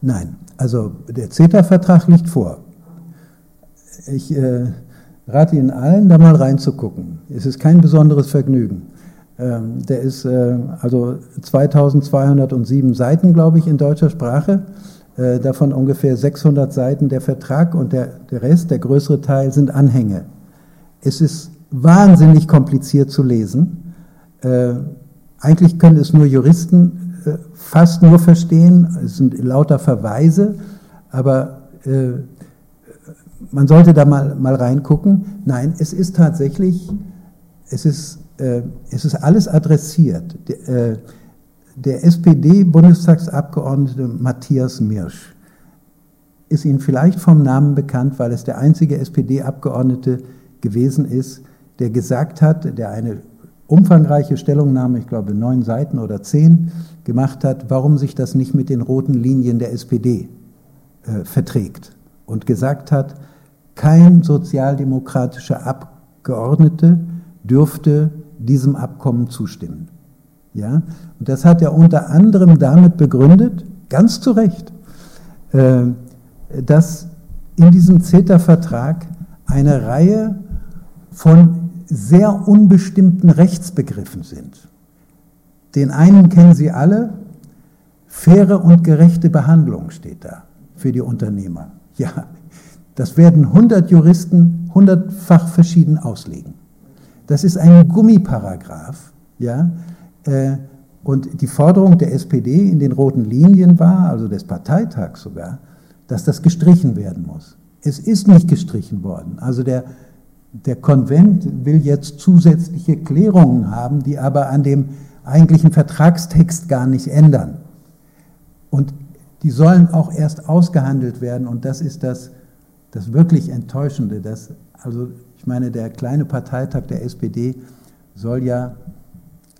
Nein, also der CETA-Vertrag liegt vor. Ich äh, rate Ihnen allen, da mal reinzugucken. Es ist kein besonderes Vergnügen. Ähm, der ist äh, also 2207 Seiten, glaube ich, in deutscher Sprache. Äh, davon ungefähr 600 Seiten der Vertrag und der, der Rest, der größere Teil, sind Anhänge. Es ist wahnsinnig kompliziert zu lesen. Äh, eigentlich können es nur Juristen fast nur verstehen, es sind lauter Verweise, aber äh, man sollte da mal, mal reingucken. Nein, es ist tatsächlich, es ist, äh, es ist alles adressiert. Der, äh, der SPD-Bundestagsabgeordnete Matthias Mirsch ist Ihnen vielleicht vom Namen bekannt, weil es der einzige SPD-Abgeordnete gewesen ist, der gesagt hat, der eine umfangreiche Stellungnahme, ich glaube neun Seiten oder zehn, gemacht hat, warum sich das nicht mit den roten Linien der SPD äh, verträgt und gesagt hat, kein sozialdemokratischer Abgeordnete dürfte diesem Abkommen zustimmen. Ja? Und das hat er unter anderem damit begründet, ganz zu Recht, äh, dass in diesem CETA-Vertrag eine Reihe von sehr unbestimmten Rechtsbegriffen sind. Den einen kennen Sie alle, faire und gerechte Behandlung steht da für die Unternehmer. Ja, das werden 100 Juristen hundertfach verschieden auslegen. Das ist ein Gummiparagraph, ja, äh, und die Forderung der SPD in den roten Linien war, also des Parteitags sogar, dass das gestrichen werden muss. Es ist nicht gestrichen worden. Also der, der Konvent will jetzt zusätzliche Klärungen haben, die aber an dem eigentlichen Vertragstext gar nicht ändern. Und die sollen auch erst ausgehandelt werden und das ist das, das wirklich Enttäuschende. Dass, also ich meine, der kleine Parteitag der SPD soll ja,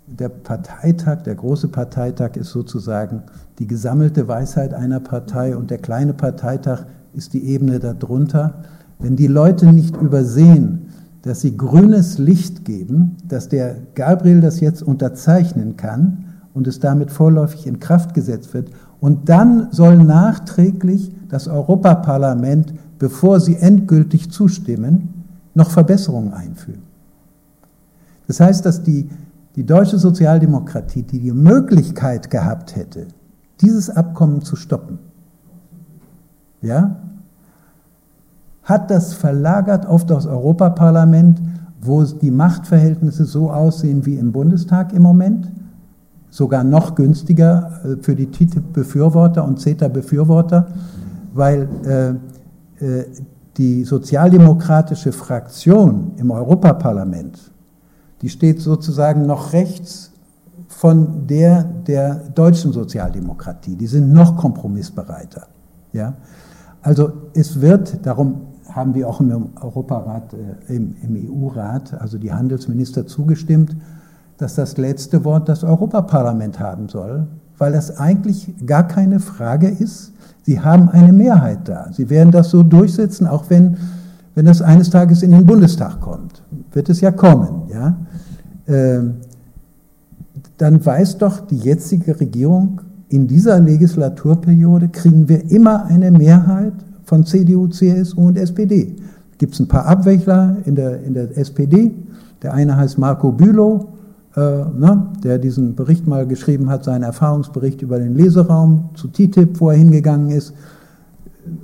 der Parteitag, der große Parteitag ist sozusagen die gesammelte Weisheit einer Partei und der kleine Parteitag ist die Ebene darunter. Wenn die Leute nicht übersehen, dass sie grünes Licht geben, dass der Gabriel das jetzt unterzeichnen kann und es damit vorläufig in Kraft gesetzt wird. Und dann soll nachträglich das Europaparlament, bevor sie endgültig zustimmen, noch Verbesserungen einführen. Das heißt, dass die, die deutsche Sozialdemokratie, die die Möglichkeit gehabt hätte, dieses Abkommen zu stoppen, ja, hat das verlagert auf das Europaparlament, wo die Machtverhältnisse so aussehen wie im Bundestag im Moment, sogar noch günstiger äh, für die TTIP-Befürworter und CETA-Befürworter, weil äh, äh, die sozialdemokratische Fraktion im Europaparlament, die steht sozusagen noch rechts von der der deutschen Sozialdemokratie. Die sind noch kompromissbereiter. Ja? Also es wird, darum haben wir auch im Europarat, äh, im, im EU-Rat, also die Handelsminister zugestimmt, dass das letzte Wort das Europaparlament haben soll, weil das eigentlich gar keine Frage ist. Sie haben eine Mehrheit da. Sie werden das so durchsetzen, auch wenn, wenn das eines Tages in den Bundestag kommt. Wird es ja kommen. Ja? Ähm, dann weiß doch die jetzige Regierung in dieser Legislaturperiode kriegen wir immer eine Mehrheit von CDU, CSU und SPD. Gibt es ein paar Abwächler in der, in der SPD. Der eine heißt Marco Bülow, äh, ne, der diesen Bericht mal geschrieben hat, seinen Erfahrungsbericht über den Leseraum zu TTIP, wo er hingegangen ist.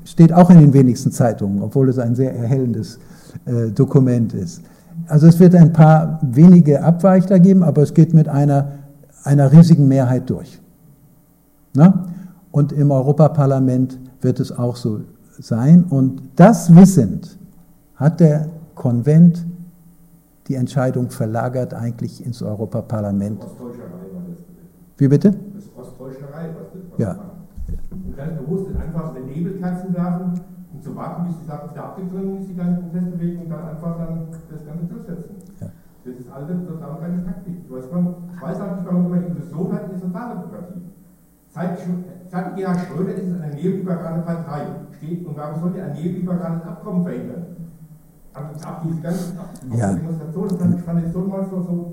Steht auch in den wenigsten Zeitungen, obwohl es ein sehr erhellendes äh, Dokument ist. Also es wird ein paar wenige Abweichler geben, aber es geht mit einer, einer riesigen Mehrheit durch. Ne? Und im Europaparlament wird es auch so sein. Und das wissend hat der Konvent die Entscheidung verlagert eigentlich ins Europaparlament. Wie bitte? Das ist Osttäuscherei, was das Ja. Und ganz bewusst einfach eine Nebelkerzen werfen um zu warten, bis die Sache wieder abgeklungen ist, die ganze Protestbewegung, und dann einfach dann das Ganze durchsetzen. Ja. Das ist alles total keine Taktik. Ich weiß, ich weiß auch nicht, warum man Illusion hat in der Sozialdemokratie. Seit, seit Gerhard Schröder ist es eine neoliberale Partei. Steht, und warum soll die ein neoliberales Abkommen verhindern? Aber ab diese ganzen ja. Demonstrationen fand ich fand es so mal so, so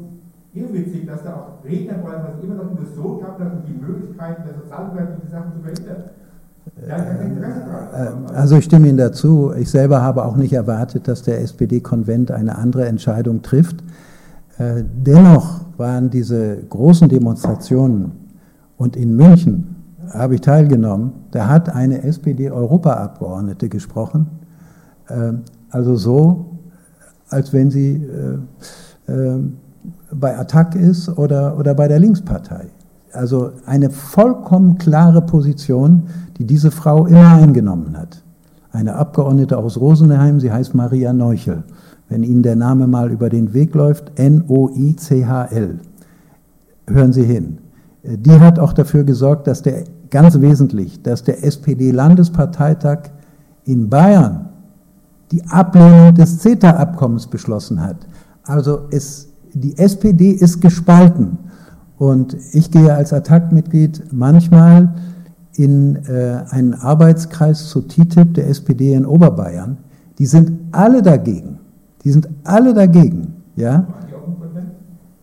irrwitzig, dass da auch Redner waren, was immer noch Illusion gab, dass die Möglichkeiten der Sozialdemokratie die Sachen zu verhindern. Äh, also ich stimme Ihnen dazu. Ich selber habe auch nicht erwartet, dass der SPD-Konvent eine andere Entscheidung trifft. Äh, dennoch waren diese großen Demonstrationen und in München habe ich teilgenommen, da hat eine SPD-Europaabgeordnete gesprochen, äh, also so, als wenn sie bei Attac ist oder, oder bei der Linkspartei. Also eine vollkommen klare Position, die diese Frau immer eingenommen hat. Eine Abgeordnete aus Rosenheim, sie heißt Maria Neuchel. Wenn Ihnen der Name mal über den Weg läuft, N-O-I-C-H-L. Hören Sie hin. Die hat auch dafür gesorgt, dass der, ganz wesentlich, dass der SPD-Landesparteitag in Bayern die Ablehnung des CETA-Abkommens beschlossen hat. Also es, die SPD ist gespalten. Und ich gehe als Attac-Mitglied manchmal in äh, einen Arbeitskreis zu TTIP der SPD in Oberbayern. Die sind alle dagegen. Die sind alle dagegen. Ja?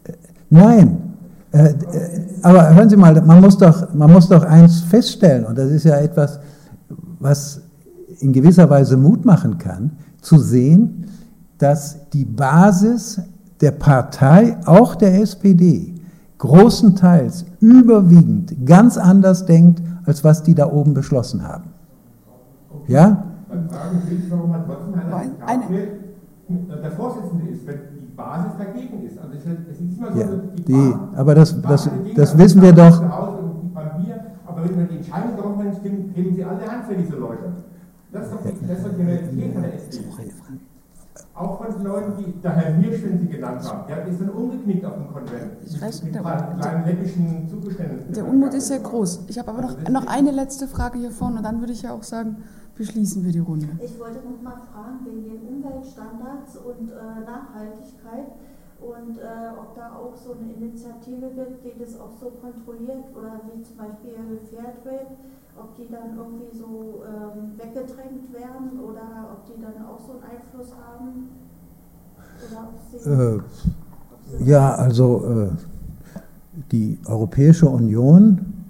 Äh, nein. Äh, äh, aber hören Sie mal, man muss, doch, man muss doch eins feststellen, und das ist ja etwas, was in gewisser Weise Mut machen kann, zu sehen, dass die Basis der Partei, auch der SPD, großenteils überwiegend ganz anders denkt, als was die da oben beschlossen haben. Ja? Dann fragen Sie sich, warum man trotzdem eine, eine, der Vorsitzende ist, wenn Basis dagegen ist. Also es ist immer so, ja, die, die Basis, aber das, das, das wissen wir doch. Aber wenn man die Entscheidung getroffen hat, heben Sie alle Hand für diese Leute. Das ist doch die, das ist doch die Realität von der SPD auch von den Leuten, die der Herr Hirsch, den Sie genannt haben, der ist dann umgeknickt auf dem Konvent. Ich weiß, mit der, kleinen leckischen Zugeständnissen. Der Unmut ist sehr groß. Ich habe aber noch, noch eine letzte Frage hier vorne und dann würde ich ja auch sagen, beschließen wir die Runde. Ich wollte noch mal fragen wegen den Umweltstandards und äh, Nachhaltigkeit und äh, ob da auch so eine Initiative gibt, die das auch so kontrolliert oder wie zum Beispiel Fairtrade ob die dann irgendwie so ähm, weggedrängt werden oder ob die dann auch so einen Einfluss haben? Äh, ja, also äh, die Europäische Union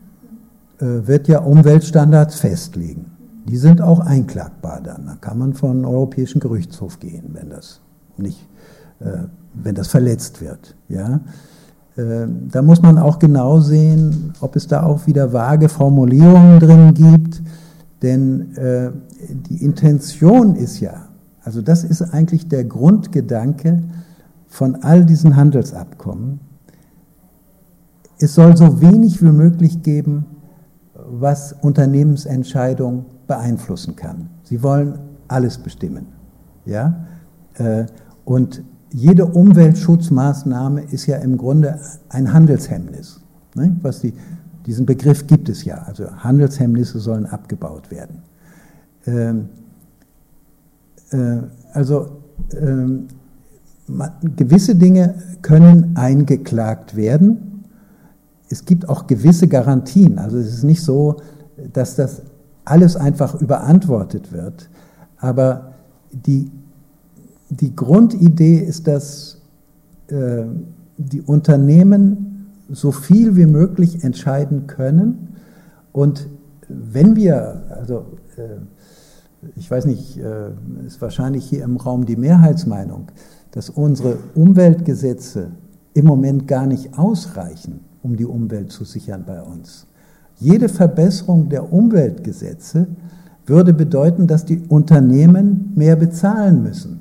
äh, wird ja Umweltstandards festlegen. Die sind auch einklagbar dann. Da kann man von Europäischen Gerichtshof gehen, wenn das nicht, äh, wenn das verletzt wird. Ja? Ähm, da muss man auch genau sehen, ob es da auch wieder vage Formulierungen drin gibt, denn äh, die Intention ist ja, also das ist eigentlich der Grundgedanke von all diesen Handelsabkommen. Es soll so wenig wie möglich geben, was Unternehmensentscheidungen beeinflussen kann. Sie wollen alles bestimmen. Ja? Äh, und jede Umweltschutzmaßnahme ist ja im Grunde ein Handelshemmnis. Ne? Was die, diesen Begriff gibt es ja. Also Handelshemmnisse sollen abgebaut werden. Ähm, äh, also ähm, gewisse Dinge können eingeklagt werden. Es gibt auch gewisse Garantien. Also es ist nicht so, dass das alles einfach überantwortet wird. Aber die die Grundidee ist, dass äh, die Unternehmen so viel wie möglich entscheiden können Und wenn wir, also äh, ich weiß nicht, äh, ist wahrscheinlich hier im Raum die Mehrheitsmeinung, dass unsere Umweltgesetze im Moment gar nicht ausreichen, um die Umwelt zu sichern bei uns. Jede Verbesserung der Umweltgesetze würde bedeuten, dass die Unternehmen mehr bezahlen müssen.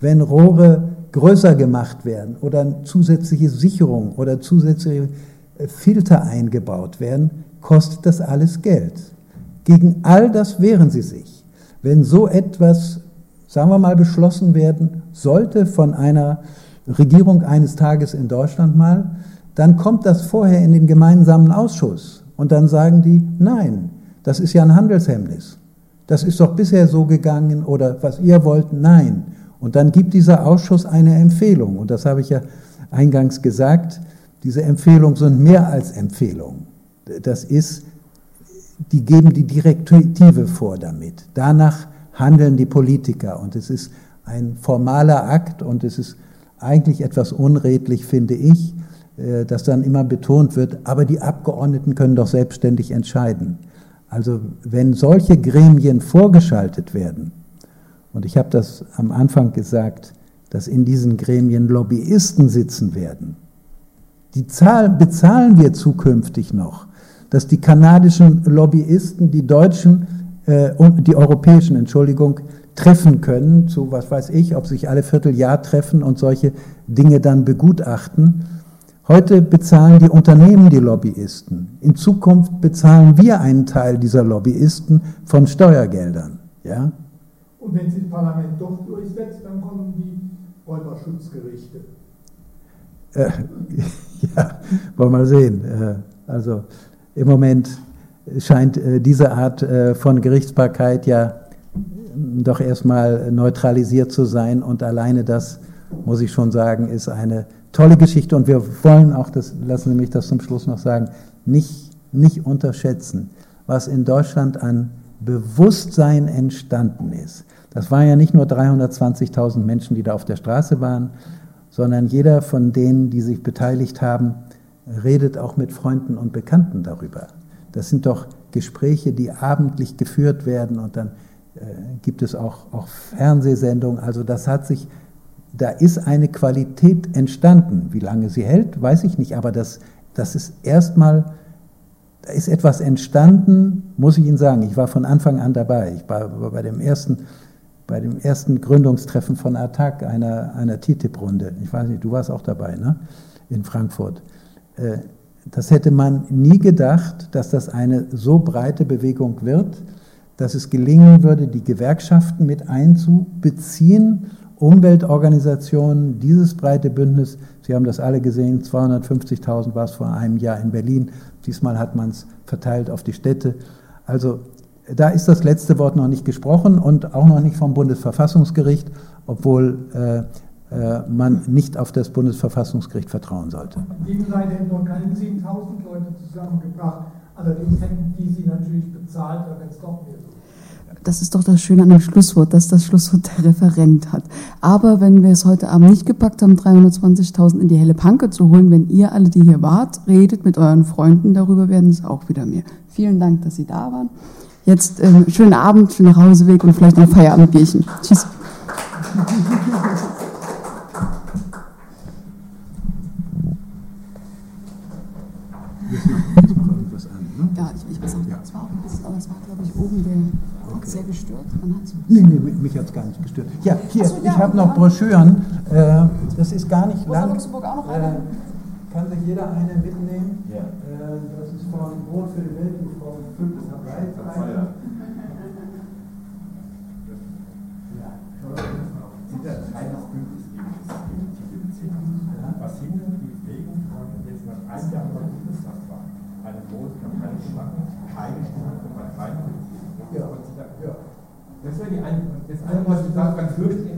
Wenn Rohre größer gemacht werden oder zusätzliche Sicherung oder zusätzliche äh, Filter eingebaut werden, kostet das alles Geld. Gegen all das wehren sie sich. Wenn so etwas, sagen wir mal, beschlossen werden sollte von einer Regierung eines Tages in Deutschland mal, dann kommt das vorher in den gemeinsamen Ausschuss und dann sagen die, nein, das ist ja ein Handelshemmnis. Das ist doch bisher so gegangen oder was ihr wollt, nein. Und dann gibt dieser Ausschuss eine Empfehlung. Und das habe ich ja eingangs gesagt. Diese Empfehlungen sind mehr als Empfehlungen. Das ist, die geben die Direktive vor damit. Danach handeln die Politiker. Und es ist ein formaler Akt und es ist eigentlich etwas unredlich, finde ich, dass dann immer betont wird, aber die Abgeordneten können doch selbstständig entscheiden. Also wenn solche Gremien vorgeschaltet werden, und ich habe das am Anfang gesagt, dass in diesen Gremien Lobbyisten sitzen werden, die Zahl bezahlen wir zukünftig noch, dass die kanadischen Lobbyisten die deutschen äh, und die europäischen, Entschuldigung, treffen können, zu was weiß ich, ob sich alle Vierteljahr treffen und solche Dinge dann begutachten. Heute bezahlen die Unternehmen die Lobbyisten. In Zukunft bezahlen wir einen Teil dieser Lobbyisten von Steuergeldern. Ja? Und wenn sie das Parlament doch durchsetzt, dann kommen die Räuberschutzgerichte. Äh, ja, wollen wir mal sehen. Äh, also im Moment scheint äh, diese Art äh, von Gerichtsbarkeit ja doch erstmal neutralisiert zu sein und alleine das, muss ich schon sagen, ist eine tolle Geschichte und wir wollen auch, das, lassen Sie mich das zum Schluss noch sagen, nicht, nicht unterschätzen, was in Deutschland an Bewusstsein entstanden ist. Das waren ja nicht nur 320.000 Menschen, die da auf der Straße waren, sondern jeder von denen, die sich beteiligt haben, redet auch mit Freunden und Bekannten darüber. Das sind doch Gespräche, die abendlich geführt werden und dann äh, gibt es auch, auch Fernsehsendungen. Also das hat sich da ist eine Qualität entstanden. Wie lange sie hält, weiß ich nicht, aber das, das ist erstmal, da ist etwas entstanden, muss ich Ihnen sagen. Ich war von Anfang an dabei. Ich war bei dem ersten, bei dem ersten Gründungstreffen von ATTAC, einer, einer TTIP-Runde. Ich weiß nicht, du warst auch dabei, ne? In Frankfurt. Äh, das hätte man nie gedacht, dass das eine so breite Bewegung wird, dass es gelingen würde, die Gewerkschaften mit einzubeziehen Umweltorganisationen, dieses breite Bündnis, Sie haben das alle gesehen, 250.000 war es vor einem Jahr in Berlin, diesmal hat man es verteilt auf die Städte. Also da ist das letzte Wort noch nicht gesprochen und auch noch nicht vom Bundesverfassungsgericht, obwohl äh, äh, man nicht auf das Bundesverfassungsgericht vertrauen sollte. Die Seite hätten noch keine 10.000 Leute zusammengebracht, allerdings hätten die sie natürlich bezahlt, wenn es doch mehr so das ist doch das Schöne an dem Schlusswort, dass das Schlusswort der Referent hat. Aber wenn wir es heute Abend nicht gepackt haben, 320.000 in die helle Panke zu holen, wenn ihr alle, die hier wart, redet mit euren Freunden darüber, werden es auch wieder mehr. Vielen Dank, dass Sie da waren. Jetzt äh, schönen Abend, schönen Nachhauseweg und vielleicht noch Feierabendbierchen. Tschüss. Ja, ich, ich weiß auch, das war auch ein bisschen, aber es war, glaube ich, oben der okay. sehr gestört? Nee, nee, mich hat es gar nicht gestört. Ja, hier, so, ja, ich habe noch Broschüren. Äh, das ist gar nicht lang. Luxemburg auch noch eine? Äh, kann sich jeder eine mitnehmen? Ja. Äh, das ist von Brot für die Welt, die Frau Fünf ist dabei. Was hindert die Bewegung von jetzt nach einem Jahr von Bundestagswahl eine große Kampagne zu machen, keine Stimme für Parteien ja. Das wäre die eine, das eine, was ich sage, ganz fürchterlich